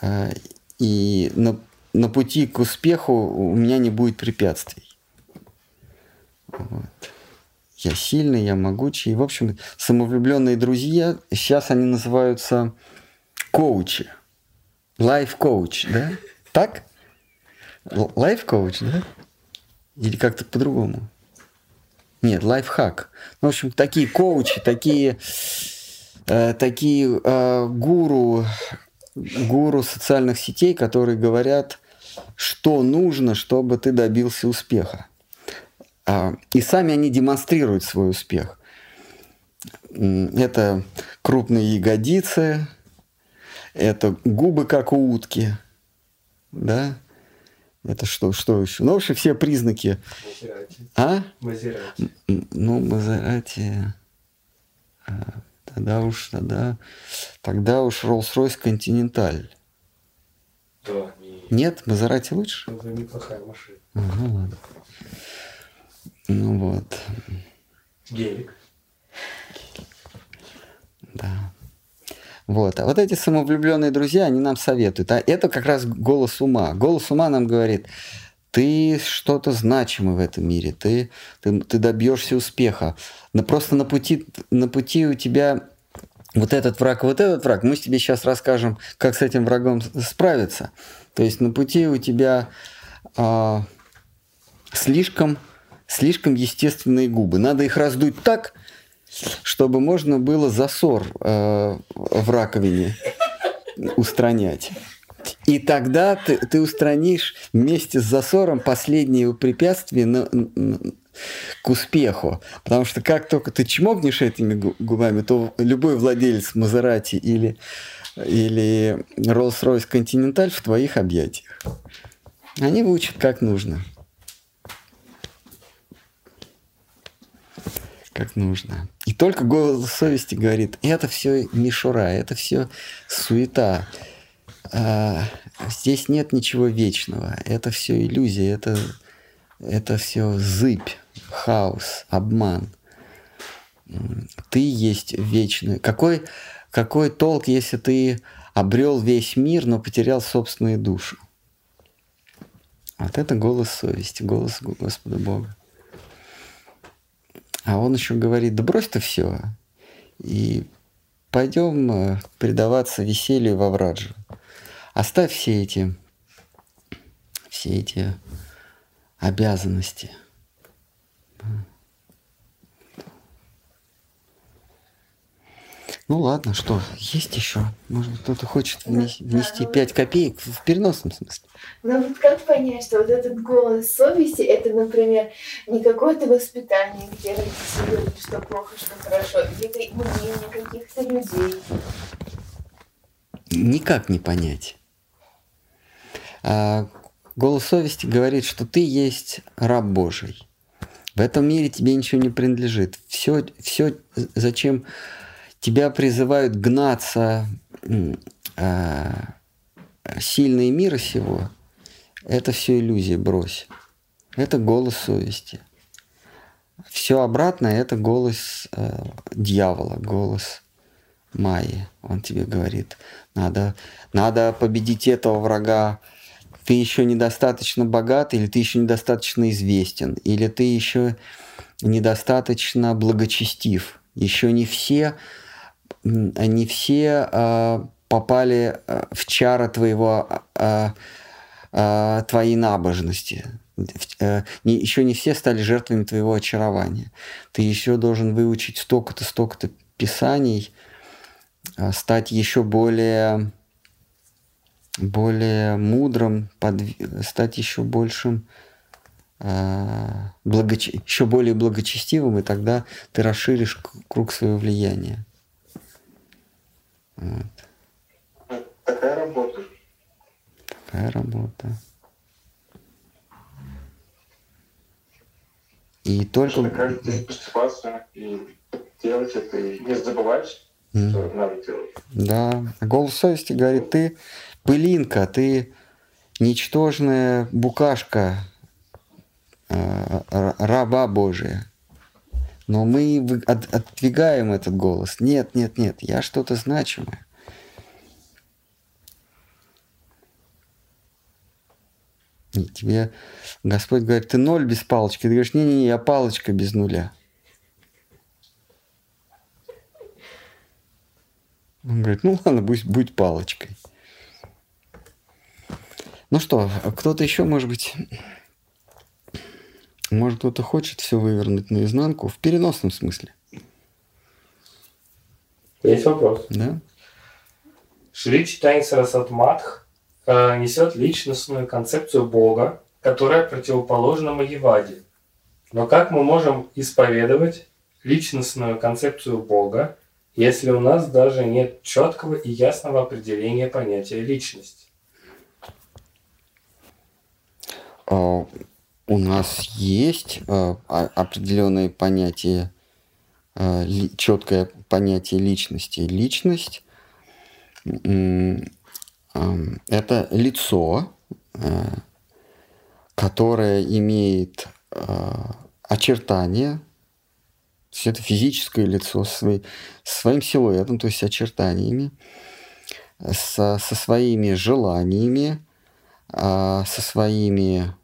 А, и на, на пути к успеху у меня не будет препятствий. Вот я сильный, я могучий. В общем, самовлюбленные друзья, сейчас они называются коучи. Life coach, да? Так? Life coach, да? Или как-то по-другому? Нет, лайфхак. Ну, в общем, такие коучи, такие, э, такие э, гуру, гуру социальных сетей, которые говорят, что нужно, чтобы ты добился успеха. А, и сами они демонстрируют свой успех. Это крупные ягодицы, это губы, как у утки, да, это что, что еще? Ну, вообще все признаки. Мазерати. А? Мазерати. Ну, Мазерати. А, тогда уж, тогда, тогда уж Rolls-Royce Continental. Да, не... Нет, Мазерати лучше? Это неплохая машина. Ну, ладно. Ну вот. Гелик. Да. Вот. А вот эти самовлюбленные друзья, они нам советуют. А это как раз голос ума. Голос ума нам говорит, ты что-то значимое в этом мире, ты, ты, ты добьешься успеха. Но просто на пути, на пути у тебя вот этот враг, вот этот враг, мы тебе сейчас расскажем, как с этим врагом справиться. То есть на пути у тебя а, слишком, слишком естественные губы. Надо их раздуть так, чтобы можно было засор э, в раковине устранять. И тогда ты, ты устранишь вместе с засором последнее препятствие на, на, к успеху. Потому что как только ты чмокнешь этими губами, то любой владелец Мазерати или, или Rolls-Royce Continental в твоих объятиях. Они выучат как нужно. Как нужно. И только голос совести говорит, это все мишура, это все суета. А, здесь нет ничего вечного. Это все иллюзия, это, это все зыбь, хаос, обман. Ты есть вечный. Какой, какой толк, если ты обрел весь мир, но потерял собственную душу? Вот это голос совести, голос Господа Бога. А он еще говорит, да брось ты все. И пойдем э, предаваться веселью во Враджу. Оставь все эти, все эти обязанности – Ну ладно, что, есть еще? Может кто-то хочет внести, внести да, 5 копеек в переносном смысле? Ну вот как понять, что вот этот голос совести, это, например, не какое-то воспитание, где родители говорят, что плохо, что хорошо, или мнение каких-то людей? Никак не понять. А, голос совести говорит, что ты есть раб Божий. В этом мире тебе ничего не принадлежит. Все, все зачем тебя призывают гнаться э, сильные мира сего, это все иллюзия, брось. Это голос совести. Все обратно это голос э, дьявола, голос Майи. Он тебе говорит, надо, надо победить этого врага, ты еще недостаточно богат, или ты еще недостаточно известен, или ты еще недостаточно благочестив. Еще не все не все э, попали а, в чары твоего, э, э, твоей набожности. Э, еще не все стали жертвами твоего очарования. Ты еще должен выучить столько-то, столько-то писаний, стать еще более, более мудрым, подв... стать еще большим благоч... еще более благочестивым, и тогда ты расширишь круг своего влияния. Вот. Такая работа. Такая работа. И только... День просыпаться и делать это, и не забывать, mm. что надо делать. Да. Голос совести говорит, ты пылинка, ты ничтожная букашка э, раба Божия. Но мы от, отдвигаем этот голос. Нет, нет, нет, я что-то значимое. И тебе Господь говорит, ты ноль без палочки. Ты говоришь, не-не-не, я палочка без нуля. Он говорит, ну ладно, будь, будь палочкой. Ну что, кто-то еще, может быть, может, кто-то хочет все вывернуть наизнанку в переносном смысле. Есть вопрос. Да. Шри Читани Сарасатматх э, несет личностную концепцию Бога, которая противоположна Магиваде. Но как мы можем исповедовать личностную концепцию Бога, если у нас даже нет четкого и ясного определения понятия личность? У нас есть э, определенное понятие, э, четкое понятие личности. Личность э, это лицо, э, которое имеет э, очертания, то есть это физическое лицо со, своей, со своим силуэтом, то есть очертаниями, со, со своими желаниями, э, со своими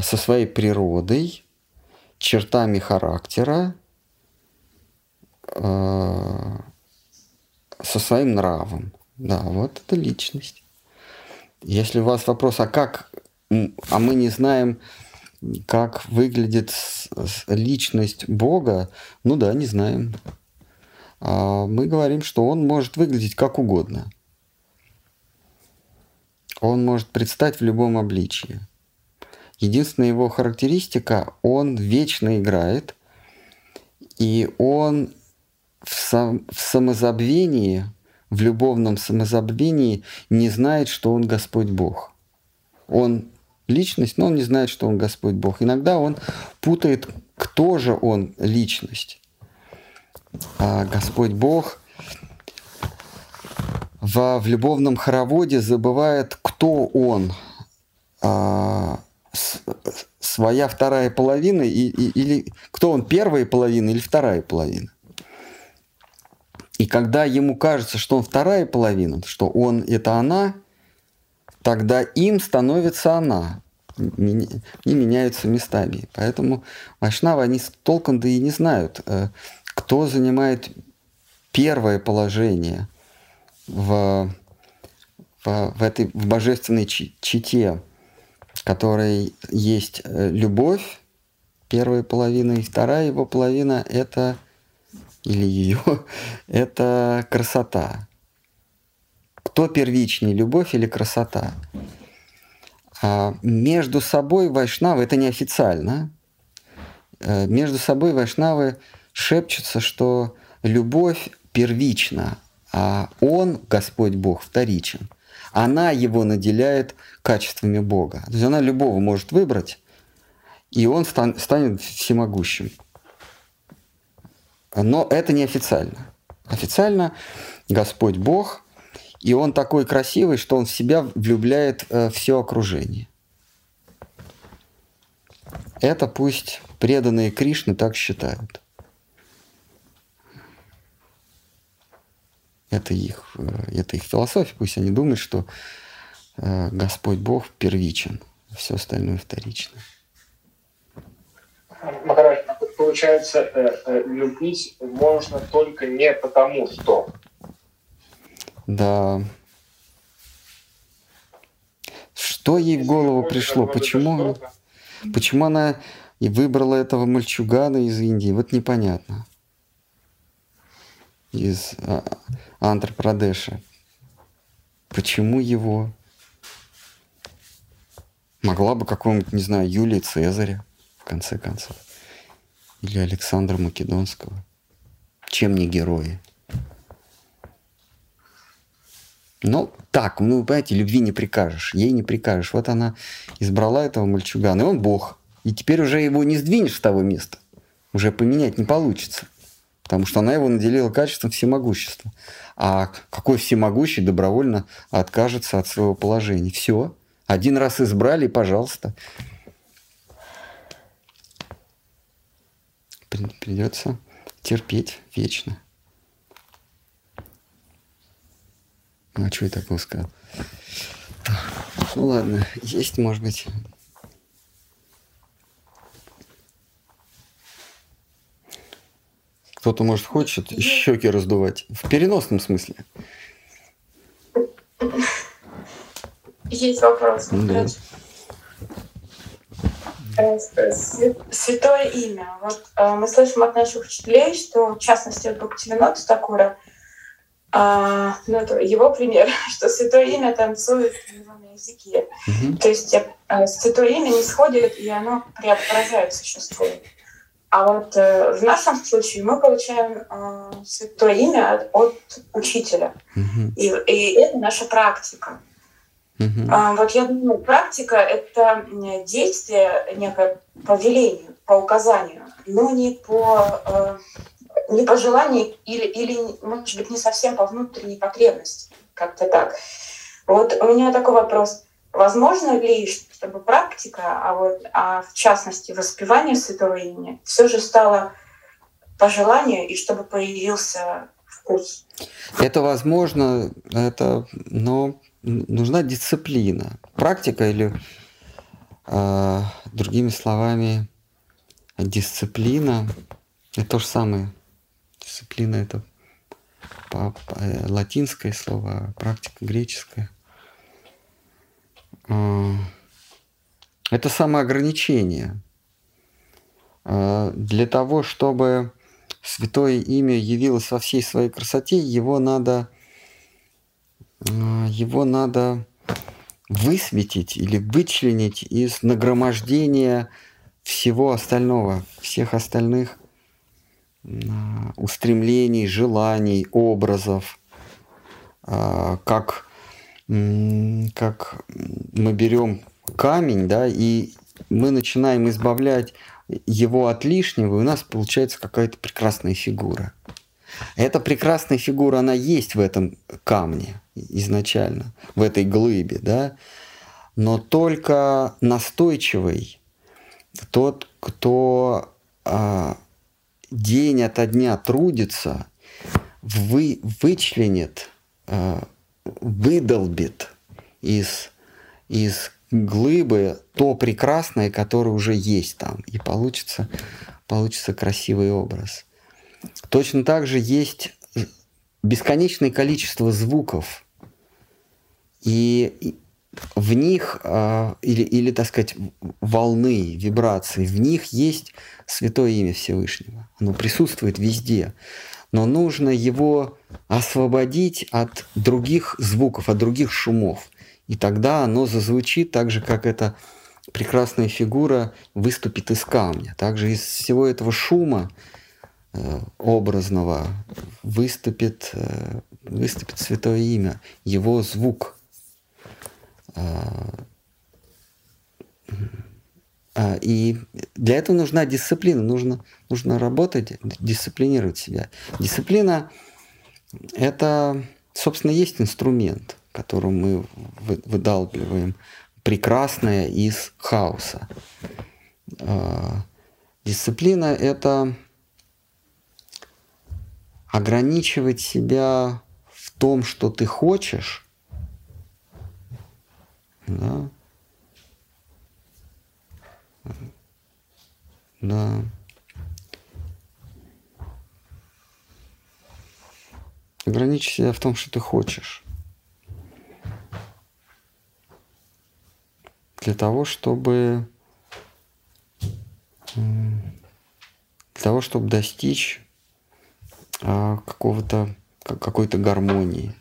со своей природой, чертами характера, э, со своим нравом. Да, вот это личность. Если у вас вопрос, а как, а мы не знаем, как выглядит личность Бога, ну да, не знаем. А мы говорим, что он может выглядеть как угодно. Он может предстать в любом обличии. Единственная его характеристика, он вечно играет, и он в, сам, в самозабвении, в любовном самозабвении не знает, что он Господь Бог. Он личность, но он не знает, что он Господь Бог. Иногда он путает, кто же он личность. А Господь Бог в, в любовном хороводе забывает, кто он. А, своя вторая половина и, и, или кто он первая половина или вторая половина. И когда ему кажется, что он вторая половина, что он это она, тогда им становится она. Они меняются местами. Поэтому Вайшнавы, они толком-то и не знают, э, кто занимает первое положение в, в, в этой в божественной чите, которой есть э, любовь, первая половина, и вторая его половина – это или ее, это красота. Кто первичнее, любовь или красота? А между собой вайшнавы, это неофициально, э, между собой вайшнавы шепчутся, что любовь первична, а он, Господь Бог, вторичен. Она его наделяет качествами Бога. То есть она любого может выбрать, и он станет всемогущим. Но это не официально. Официально Господь Бог, и Он такой красивый, что Он в себя влюбляет э, все окружение. Это пусть преданные Кришны так считают. Это их, э, это их философия. Пусть они думают, что Господь Бог первичен, все остальное вторично. Махарадж, получается, э, э, любить можно только не потому, что. Да. Что ей в голову пришло? Почему, почему она и выбрала этого мальчугана из Индии? Вот непонятно. Из а, Андхра-Прадеша. Почему его? Могла бы какого-нибудь, не знаю, Юлия Цезаря в конце концов. Или Александра Македонского. Чем не герои? Ну, так, ну, понимаете, любви не прикажешь, ей не прикажешь. Вот она избрала этого мальчугана, и он бог. И теперь уже его не сдвинешь с того места. Уже поменять не получится. Потому что она его наделила качеством всемогущества. А какой всемогущий добровольно откажется от своего положения? Все. Один раз избрали, пожалуйста. придется терпеть вечно. Ну, а что я такого сказал? Ну ладно, есть, может быть. Кто-то, может, хочет щеки раздувать. В переносном смысле. Есть вопрос. Ну, да. Э, святое имя. Вот э, мы слышим от наших учителей, что в частности от Бхактивинода Такура, а, ну, это его пример, что святое имя танцует на языке. Mm-hmm. То есть э, святое имя не сходит, и оно преобразует существо. А вот э, в нашем случае мы получаем э, святое имя от, от учителя. Mm-hmm. И, и это наша практика. Uh-huh. Вот я думаю, практика — это действие некое по велению, по указанию, но не по, э, не по желанию или, или, может быть, не совсем по внутренней потребности. Как-то так. Вот у меня такой вопрос. Возможно ли, чтобы практика, а, вот, а в частности воспевание святого имени, все же стало по желанию и чтобы появился вкус? Это возможно, это, но нужна дисциплина. Практика или, э, другими словами, дисциплина – это то же самое, Дисциплина это э, латинское слово, а практика греческая. А, это самоограничение. А, для того, чтобы святое имя явилось во всей своей красоте, его надо, его надо высветить или вычленить из нагромождения всего остального, всех остальных устремлений, желаний, образов, а, как, как мы берем камень, да, и мы начинаем избавлять его от лишнего, и у нас получается какая-то прекрасная фигура. Эта прекрасная фигура, она есть в этом камне изначально, в этой глыбе, да, но только настойчивый, тот, кто а, день ото дня трудится, вы, вычленит, а, выдолбит из, из глыбы то прекрасное, которое уже есть там, и получится, получится красивый образ. Точно так же есть бесконечное количество звуков, и в них, а, или, или, так сказать, волны, вибрации, в них есть святое имя Всевышнего. Оно присутствует везде. Но нужно его освободить от других звуков, от других шумов. И тогда оно зазвучит так же, как эта прекрасная фигура выступит из камня. Также из всего этого шума э, образного выступит, э, выступит святое имя, его звук – и для этого нужна дисциплина, нужно, нужно работать, дисциплинировать себя. Дисциплина – это, собственно, есть инструмент, которым мы выдалбливаем прекрасное из хаоса. А, дисциплина – это ограничивать себя в том, что ты хочешь, да. Да. Ограничь себя в том, что ты хочешь. Для того, чтобы для того, чтобы достичь а, какого-то какой-то гармонии.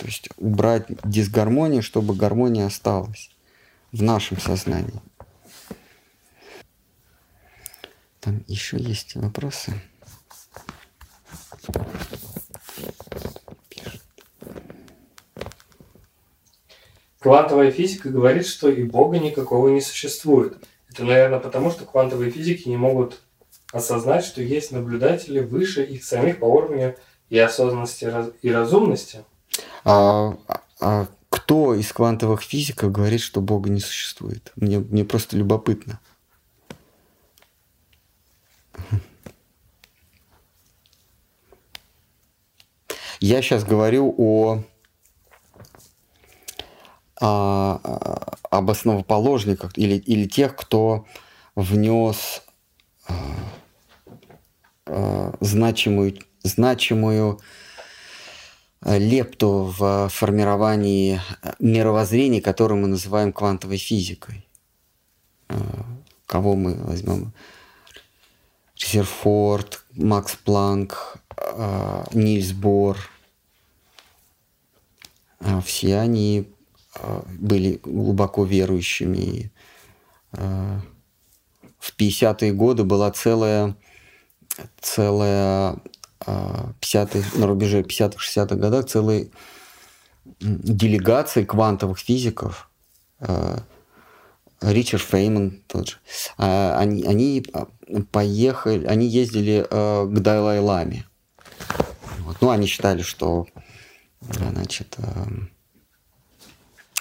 То есть убрать дисгармонию, чтобы гармония осталась в нашем сознании. Там еще есть вопросы. Квантовая физика говорит, что и Бога никакого не существует. Это, наверное, потому, что квантовые физики не могут осознать, что есть наблюдатели выше их самих по уровню и осознанности и разумности. А, а кто из квантовых физиков говорит, что Бога не существует? Мне, мне просто любопытно. Я сейчас говорю о, о об основоположниках или, или тех, кто внес а, а, значимую, значимую лепту в формировании э, мировоззрения, которое мы называем квантовой физикой. Э, кого мы возьмем? Резерфорд, Макс Планк, Нильс Бор. Все они были глубоко верующими. В 50-е годы была целая, целая 50 на рубеже 50-60-х годах целые делегации квантовых физиков, а, Ричард Фейман тот же, а, они, они поехали, они ездили а, к Далай-Ламе. Вот. Ну, они считали, что значит,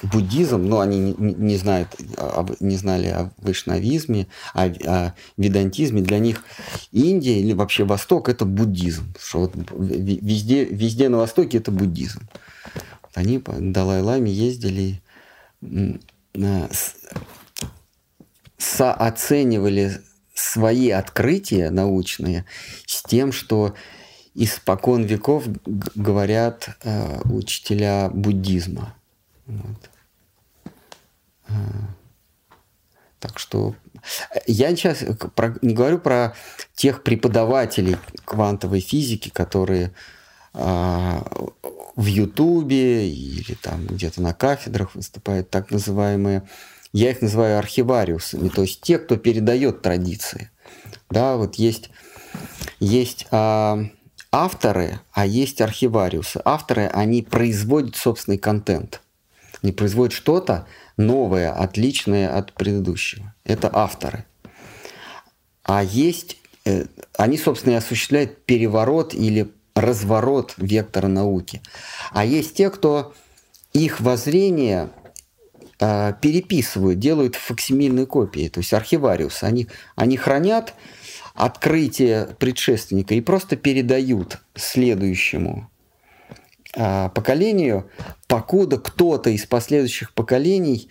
буддизм, но они не, не знают, не знали о вайшнавизме, о, о ведантизме. Для них Индия или вообще Восток – это буддизм. Что вот везде, везде на Востоке это буддизм. Они по Далай-Ламе ездили, сооценивали свои открытия научные с тем, что испокон веков говорят э, учителя буддизма. Вот. Так что э, я сейчас про, не говорю про тех преподавателей квантовой физики, которые э, в Ютубе или там где-то на кафедрах выступают, так называемые, я их называю архивариусами, то есть те, кто передает традиции. Да, вот есть, есть э, авторы, а есть архивариусы. Авторы, они производят собственный контент. Они производят что-то новое, отличное от предыдущего. Это авторы. А есть, э, они, собственно, и осуществляют переворот или разворот вектора науки. А есть те, кто их воззрение э, переписывают, делают факсимильные копии, то есть архивариус. Они, они хранят открытие предшественника и просто передают следующему поколению, покуда кто-то из последующих поколений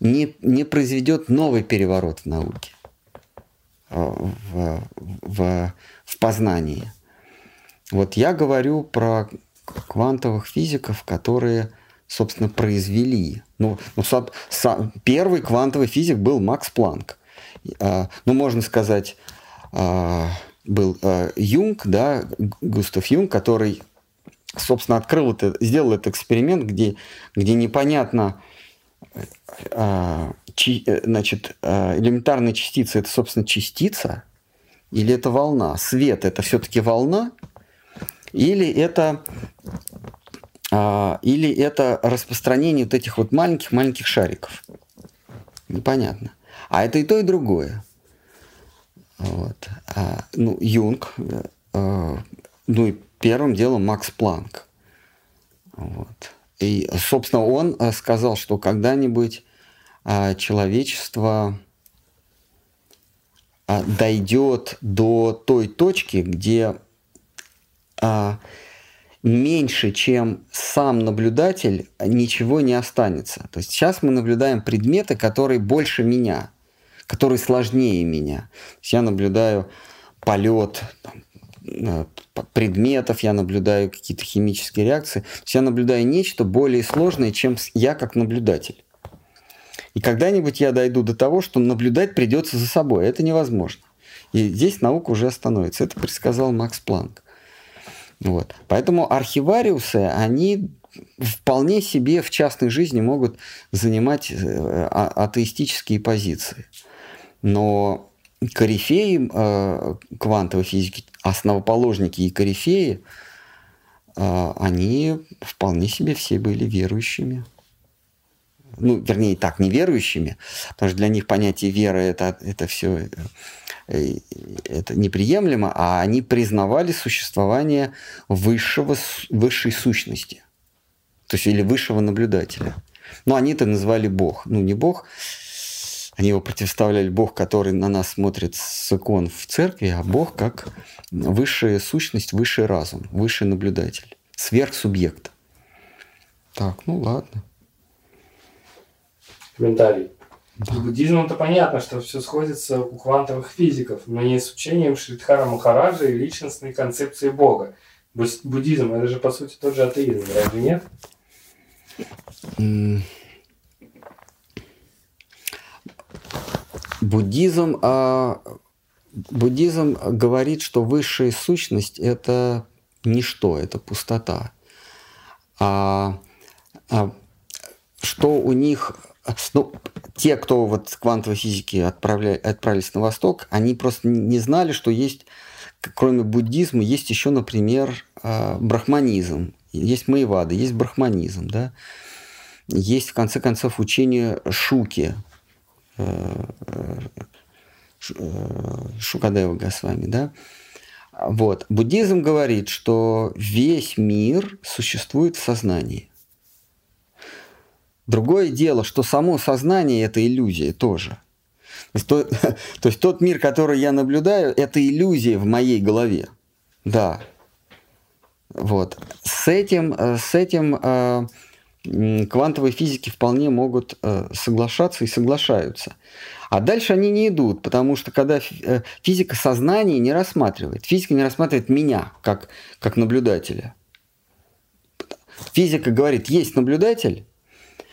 не, не произведет новый переворот в науке, э, в, в, в познании. Вот я говорю про квантовых физиков, которые, собственно, произвели. Ну, ну сам, сам, первый квантовый физик был Макс Планк. А, ну, можно сказать, а, был а, Юнг, да, Густав Юнг, который, собственно, открыл это, сделал этот эксперимент, где, где непонятно, а, чи, э, значит, а, элементарная частица это, собственно, частица или это волна? Свет это все-таки волна, или это, а, или это распространение вот этих вот маленьких-маленьких шариков. Непонятно. А это и то, и другое. Вот. А, ну, Юнг, а, ну и первым делом Макс Планк. Вот. И, собственно, он а, сказал, что когда-нибудь а, человечество а, дойдет до той точки, где а, меньше, чем сам наблюдатель, ничего не останется. То есть сейчас мы наблюдаем предметы, которые больше меня, которые сложнее меня. Я наблюдаю полет там, э, предметов, я наблюдаю какие-то химические реакции. То есть я наблюдаю нечто более сложное, чем я как наблюдатель. И когда-нибудь я дойду до того, что наблюдать придется за собой. Это невозможно. И здесь наука уже остановится. Это предсказал Макс Планк. Вот. Поэтому архивариусы, они вполне себе в частной жизни могут занимать э, а, атеистические позиции. Но корифеи э, квантовой физики, основоположники и корифеи, э, они вполне себе все были верующими. Ну, вернее, так, неверующими, потому что для них понятие веры это, это все Э, это неприемлемо, а они признавали существование высшего, высшей сущности, то есть или высшего наблюдателя. Но они это называли Бог. Ну, не Бог, они его противоставляли Бог, который на нас смотрит с икон в церкви, а Бог как высшая сущность, высший разум, высший наблюдатель, сверхсубъект. Так, ну ладно. Комментарий. С буддизмом-то понятно, что все сходится у квантовых физиков, но не с учением Шридхара Махараджа и личностной концепции Бога. Буддизм – это же, по сути, тот же атеизм, разве нет? Буддизм, а, буддизм говорит, что высшая сущность – это ничто, это пустота. А, а что у них ну, те, кто вот с квантовой физики отправля... отправились на Восток, они просто не знали, что есть, кроме буддизма, есть еще, например, а, брахманизм, есть майвада, есть брахманизм, да, есть, в конце концов, учение Шуки, Шукадева Госвами, да, вот. Буддизм говорит, что весь мир существует в сознании. Другое дело, что само сознание – это иллюзия тоже. То то, есть тот мир, который я наблюдаю, это иллюзия в моей голове. Да. Вот. С этим, э, с этим квантовые физики вполне могут э, соглашаться и соглашаются. А дальше они не идут, потому что когда э, физика сознания не рассматривает, физика не рассматривает меня как, как наблюдателя. Физика говорит, есть наблюдатель,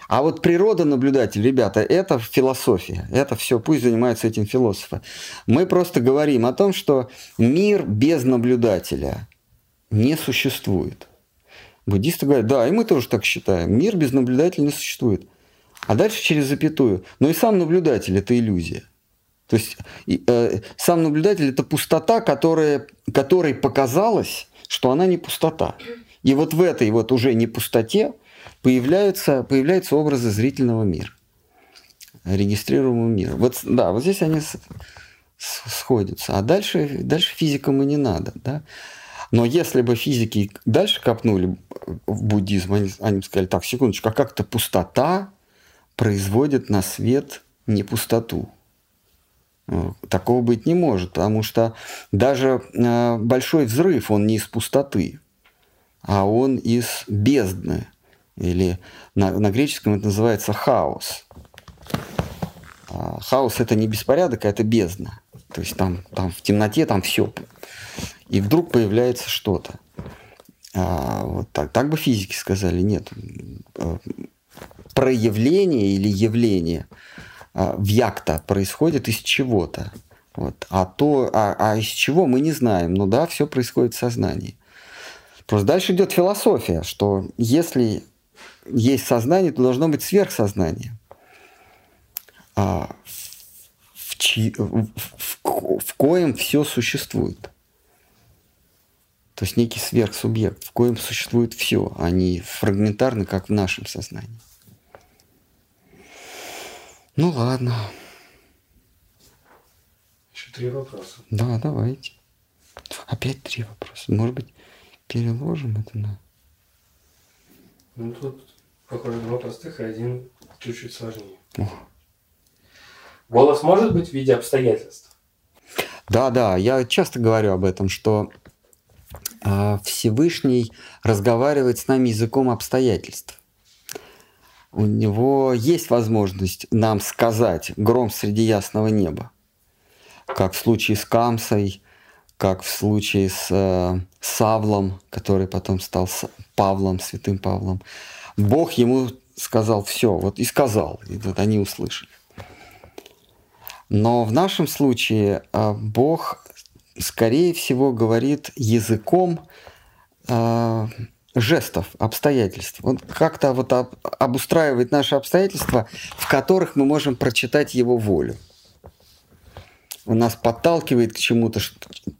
а вот природа наблюдатель, ребята, это философия. Это все, пусть занимаются этим философы. Мы просто говорим о том, что мир без наблюдателя не существует. Буддисты говорят, да, и мы тоже так считаем. Мир без наблюдателя не существует. А дальше через запятую. Но и сам наблюдатель – это иллюзия. То есть э, сам наблюдатель – это пустота, которая, которой показалось, что она не пустота. И вот в этой вот уже не пустоте появляются, появляются образы зрительного мира, регистрируемого мира. Вот, да, вот здесь они сходятся. А дальше, дальше физикам и не надо. Да? Но если бы физики дальше копнули в буддизм, они, они сказали, так, секундочку, а как-то пустота производит на свет не пустоту. Э, такого быть не может, потому что даже э, большой взрыв, он не из пустоты, а он из бездны. Или на, на греческом это называется хаос. А хаос это не беспорядок, а это бездна. То есть там, там в темноте там все. И вдруг появляется что-то. А, вот так, так бы физики сказали, нет. Э, проявление или явление а, в якта происходит из чего-то. Вот. А, то, а, а из чего мы не знаем. Ну да, все происходит в сознании. Просто дальше идет философия, что если есть сознание, то должно быть сверхсознание. А в, чи, в, в, в коем все существует. То есть некий сверхсубъект, в коем существует все, а не фрагментарно, как в нашем сознании. Ну ладно. Еще три вопроса. Да, давайте. Опять три вопроса. Может быть, переложим это на... Ну тут Похоже, два простых, и один чуть-чуть сложнее. О. Голос может быть в виде обстоятельств? Да, да, я часто говорю об этом, что э, Всевышний разговаривает с нами языком обстоятельств. У него есть возможность нам сказать гром среди ясного неба, как в случае с Камсой, как в случае с э, Савлом, который потом стал Павлом, святым Павлом. Бог ему сказал все, вот и сказал, и вот они услышали. Но в нашем случае а, Бог, скорее всего, говорит языком э, жестов, обстоятельств. Он как-то вот обустраивает наши обстоятельства, в которых мы можем прочитать Его волю он нас подталкивает к чему-то,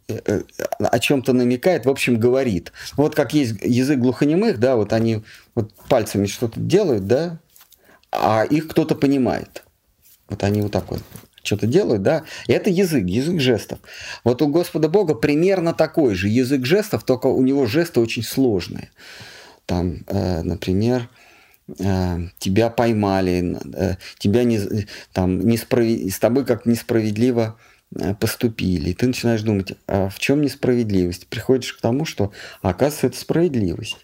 э, э, о чем-то намекает, в общем, говорит. Вот как есть язык глухонемых, да, вот они вот пальцами что-то делают, да, а их кто-то понимает. Вот они вот так вот что-то делают, да, и это язык, язык жестов. Вот у Господа Бога примерно такой же язык жестов, только у него жесты очень сложные. Там, э, например, э, тебя поймали, э, тебя не, там, несправед... с тобой как несправедливо Э, поступили. И ты начинаешь думать, а в чем несправедливость? Приходишь к тому, что оказывается это справедливость.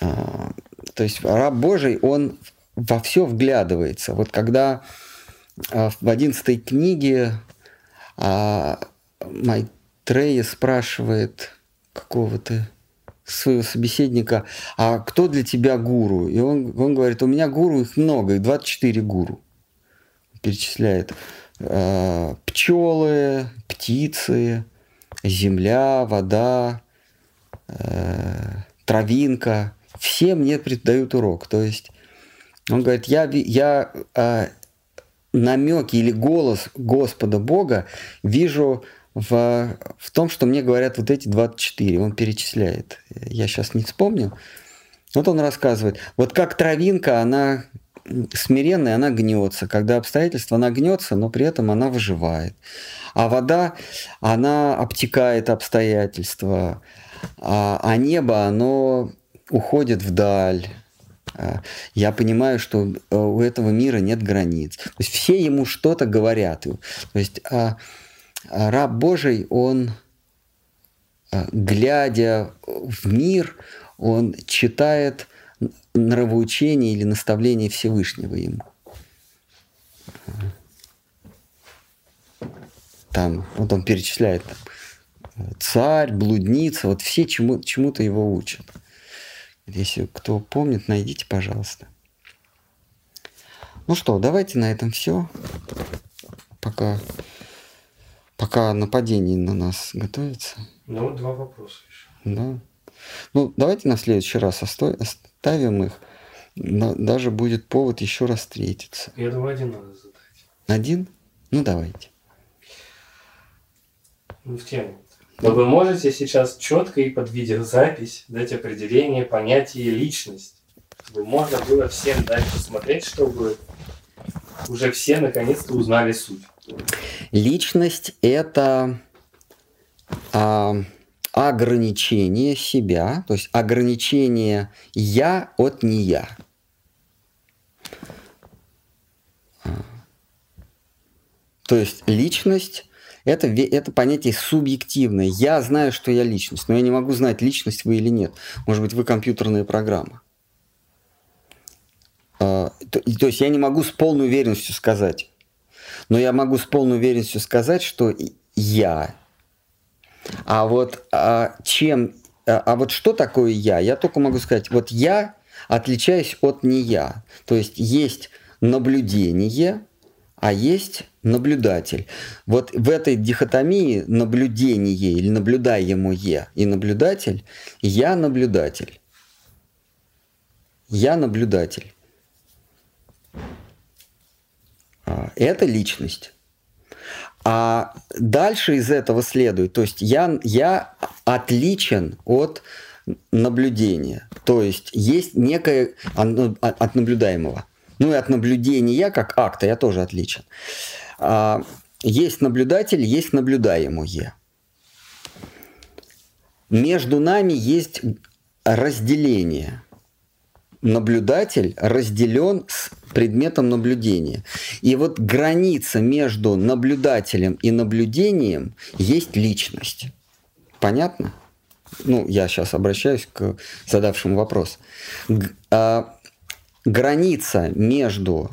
А, то есть раб Божий, он во все вглядывается. Вот когда а, в одиннадцатой книге а, Майтрея спрашивает какого-то своего собеседника, а кто для тебя гуру? И он, он говорит, у меня гуру, их много, их 24 гуру. Перечисляет. Э, пчелы, птицы, земля, вода, травинка, все мне преподают урок. То есть он говорит, я, я намеки или голос Господа Бога вижу в, в том, что мне говорят вот эти 24. Он перечисляет. Я сейчас не вспомню. Вот он рассказывает. Вот как травинка, она смиренная, она гнется. Когда обстоятельства, она гнется, но при этом она выживает. А вода, она обтекает обстоятельства. А, а небо, оно уходит вдаль. А, я понимаю, что э, у этого мира нет границ. То есть все ему что-то говорят. То есть а, а раб Божий, он, глядя в мир, он читает нравоучение или наставление Всевышнего ему. Там, вот он перечисляет там, царь, блудница, вот все чему, чему-то его учат. Если кто помнит, найдите, пожалуйста. Ну что, давайте на этом все. Пока, пока нападение на нас готовится. Ну, два вопроса еще. Да. Ну, давайте на следующий раз оставим их. Даже будет повод еще раз встретиться. Я думаю, один надо задать. Один? Ну, давайте. Ну, в тему. Но вы можете сейчас четко и под видеозапись дать определение понятия личность. Чтобы можно было всем дать посмотреть, чтобы уже все наконец-то узнали суть. Личность – это а, ограничение себя, то есть ограничение «я» от «не я». То есть личность это, это понятие субъективное. Я знаю, что я личность, но я не могу знать, личность вы или нет. Может быть, вы компьютерная программа. А, то, есть я не могу с полной уверенностью сказать. Но я могу с полной уверенностью сказать, что я. А вот а, чем, а, а вот что такое я? Я только могу сказать, вот я отличаюсь от не я. То есть есть наблюдение, а есть наблюдатель. Вот в этой дихотомии наблюдение или наблюдаемое и наблюдатель, я наблюдатель. Я наблюдатель. А, это личность. А дальше из этого следует, то есть я, я отличен от наблюдения. То есть есть некое от наблюдаемого. Ну и от наблюдения как акта я тоже отличен. А, есть наблюдатель, есть наблюдаемое. Между нами есть разделение. Наблюдатель разделен с предметом наблюдения. И вот граница между наблюдателем и наблюдением есть личность. Понятно? Ну, я сейчас обращаюсь к задавшему вопрос. А, граница между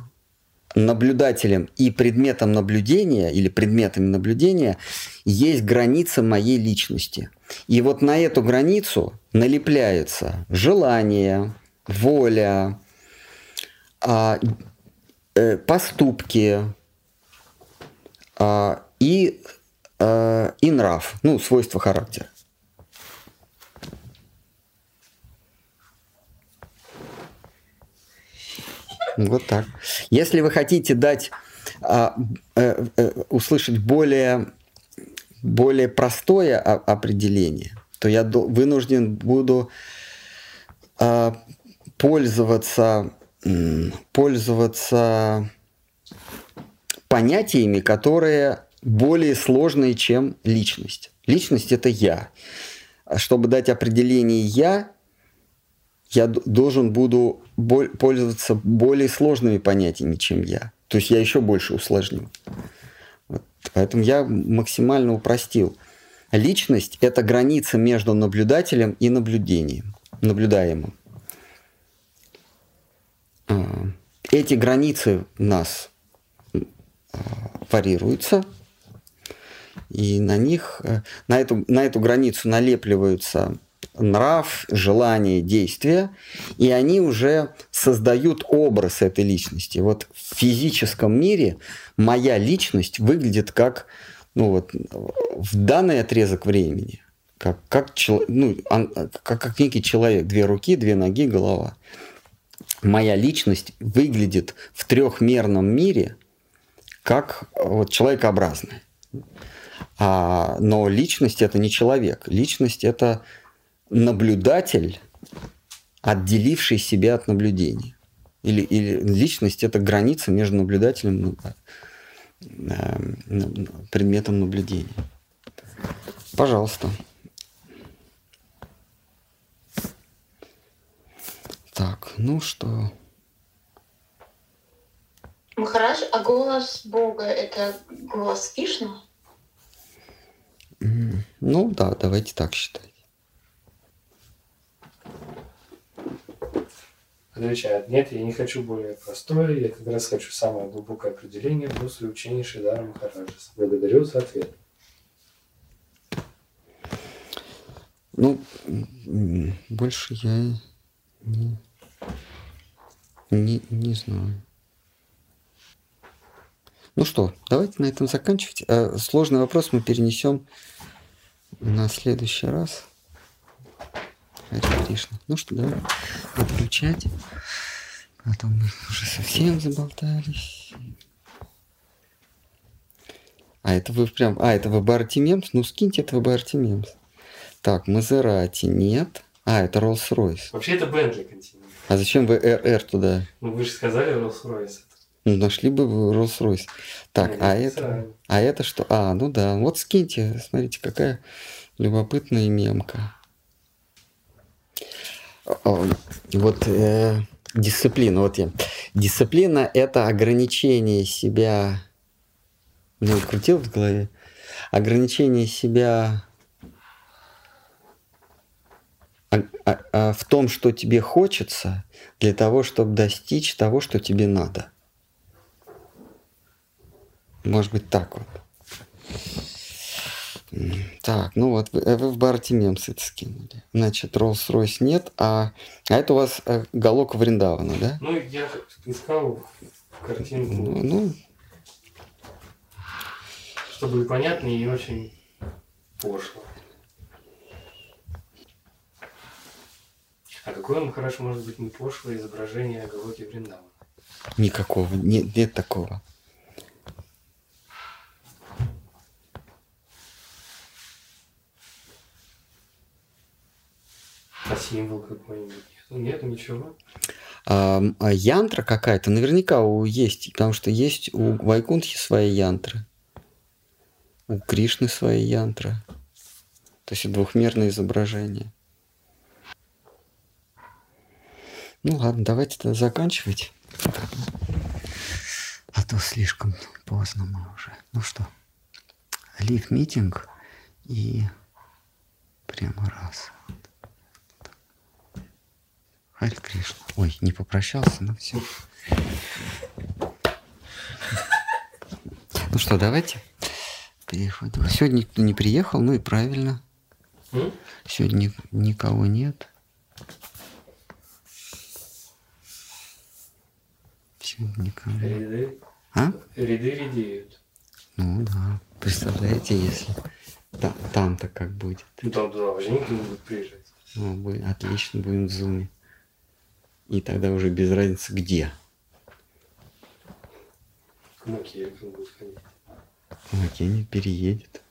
наблюдателем и предметом наблюдения или предметами наблюдения есть граница моей личности. И вот на эту границу налепляется желание, воля, а, э, поступки а, и, а, и нрав, ну, свойства характера. Вот так. Если вы хотите дать, а, э, э, услышать более, более простое определение, то я вынужден буду а, пользоваться, пользоваться понятиями, которые более сложные, чем личность. Личность – это я. Чтобы дать определение «я», я должен буду пользоваться более сложными понятиями, чем я. То есть я еще больше усложню. Вот. Поэтому я максимально упростил. Личность – это граница между наблюдателем и наблюдением, наблюдаемым. А, эти границы у нас а, варьируются, и на них, э, на эту, на эту границу налепливаются нрав, желание, действие, и они уже создают образ этой личности. Вот в физическом мире моя личность выглядит как ну вот, в данный отрезок времени, как, как, ну, как, как некий человек, две руки, две ноги, голова. Моя личность выглядит в трехмерном мире как вот, человекообразная. А, но личность это не человек. Личность это наблюдатель, отделивший себя от наблюдения. Или, или личность – это граница между наблюдателем и э, предметом наблюдения. Пожалуйста. Так, ну что? Махарадж, а голос Бога – это голос Вишну? Ну да, давайте так считать. Отвечает, нет, я не хочу более простое, я как раз хочу самое глубокое определение после учения Шидара Махараджас. Благодарю за ответ. Ну, больше я не, не, не знаю. Ну что, давайте на этом заканчивать. А сложный вопрос мы перенесем на следующий раз. Харе Кришна. Ну что, давай отключать. Потом мы уже совсем заболтались. А это вы прям... А, это вы Бартимемс? Ну, скиньте это вы Бартимемс. Так, Мазерати нет. А, это Роллс-Ройс. Вообще это Бентли континент. А зачем вы РР туда? Ну вы же сказали Rolls-Royce. Ну, нашли бы вы Роллс-Ройс. Так, Нет, а это это... сразу. А это что? А, ну да, вот скиньте, смотрите, какая любопытная мемка. Вот э, дисциплина, вот я. Дисциплина – это ограничение себя, ну, крутил в голове, ограничение себя в том, что тебе хочется, для того, чтобы достичь того, что тебе надо. Может быть, так вот. Так, ну вот, вы, э, в Бартимемс это скинули. Значит, Rolls-Royce нет, а, а это у вас э, Галок Вриндавана, да? Ну, я искал картинку, Ну, ну, чтобы понятно, и очень пошло. А какое он хорошо может быть не пошлое изображение Галоки Вриндавана? никакого, нет, нет такого. А символ какой-нибудь? Нету, нету ничего. А, а янтра какая-то наверняка у есть, потому что есть у Вайкунтхи свои янтры, у Кришны свои янтры. То есть двухмерное изображение. Ну ладно, давайте тогда заканчивать. А то слишком поздно мы уже. Ну что, лив митинг и прямо раз. Харе Кришна. Ой, не попрощался, ну все. Ну что, давайте переходим. Сегодня никто не приехал, ну и правильно. Сегодня ни- никого нет. Сегодня никого нет. Ряды, А? ряды редеют. Ну да. Представляете, если та- там-то как будет. Ну, там туда не будет приезжать. Ну, будет отлично, будем в зуме. И тогда уже без разницы где. К Муке он будет ходить. Макени переедет.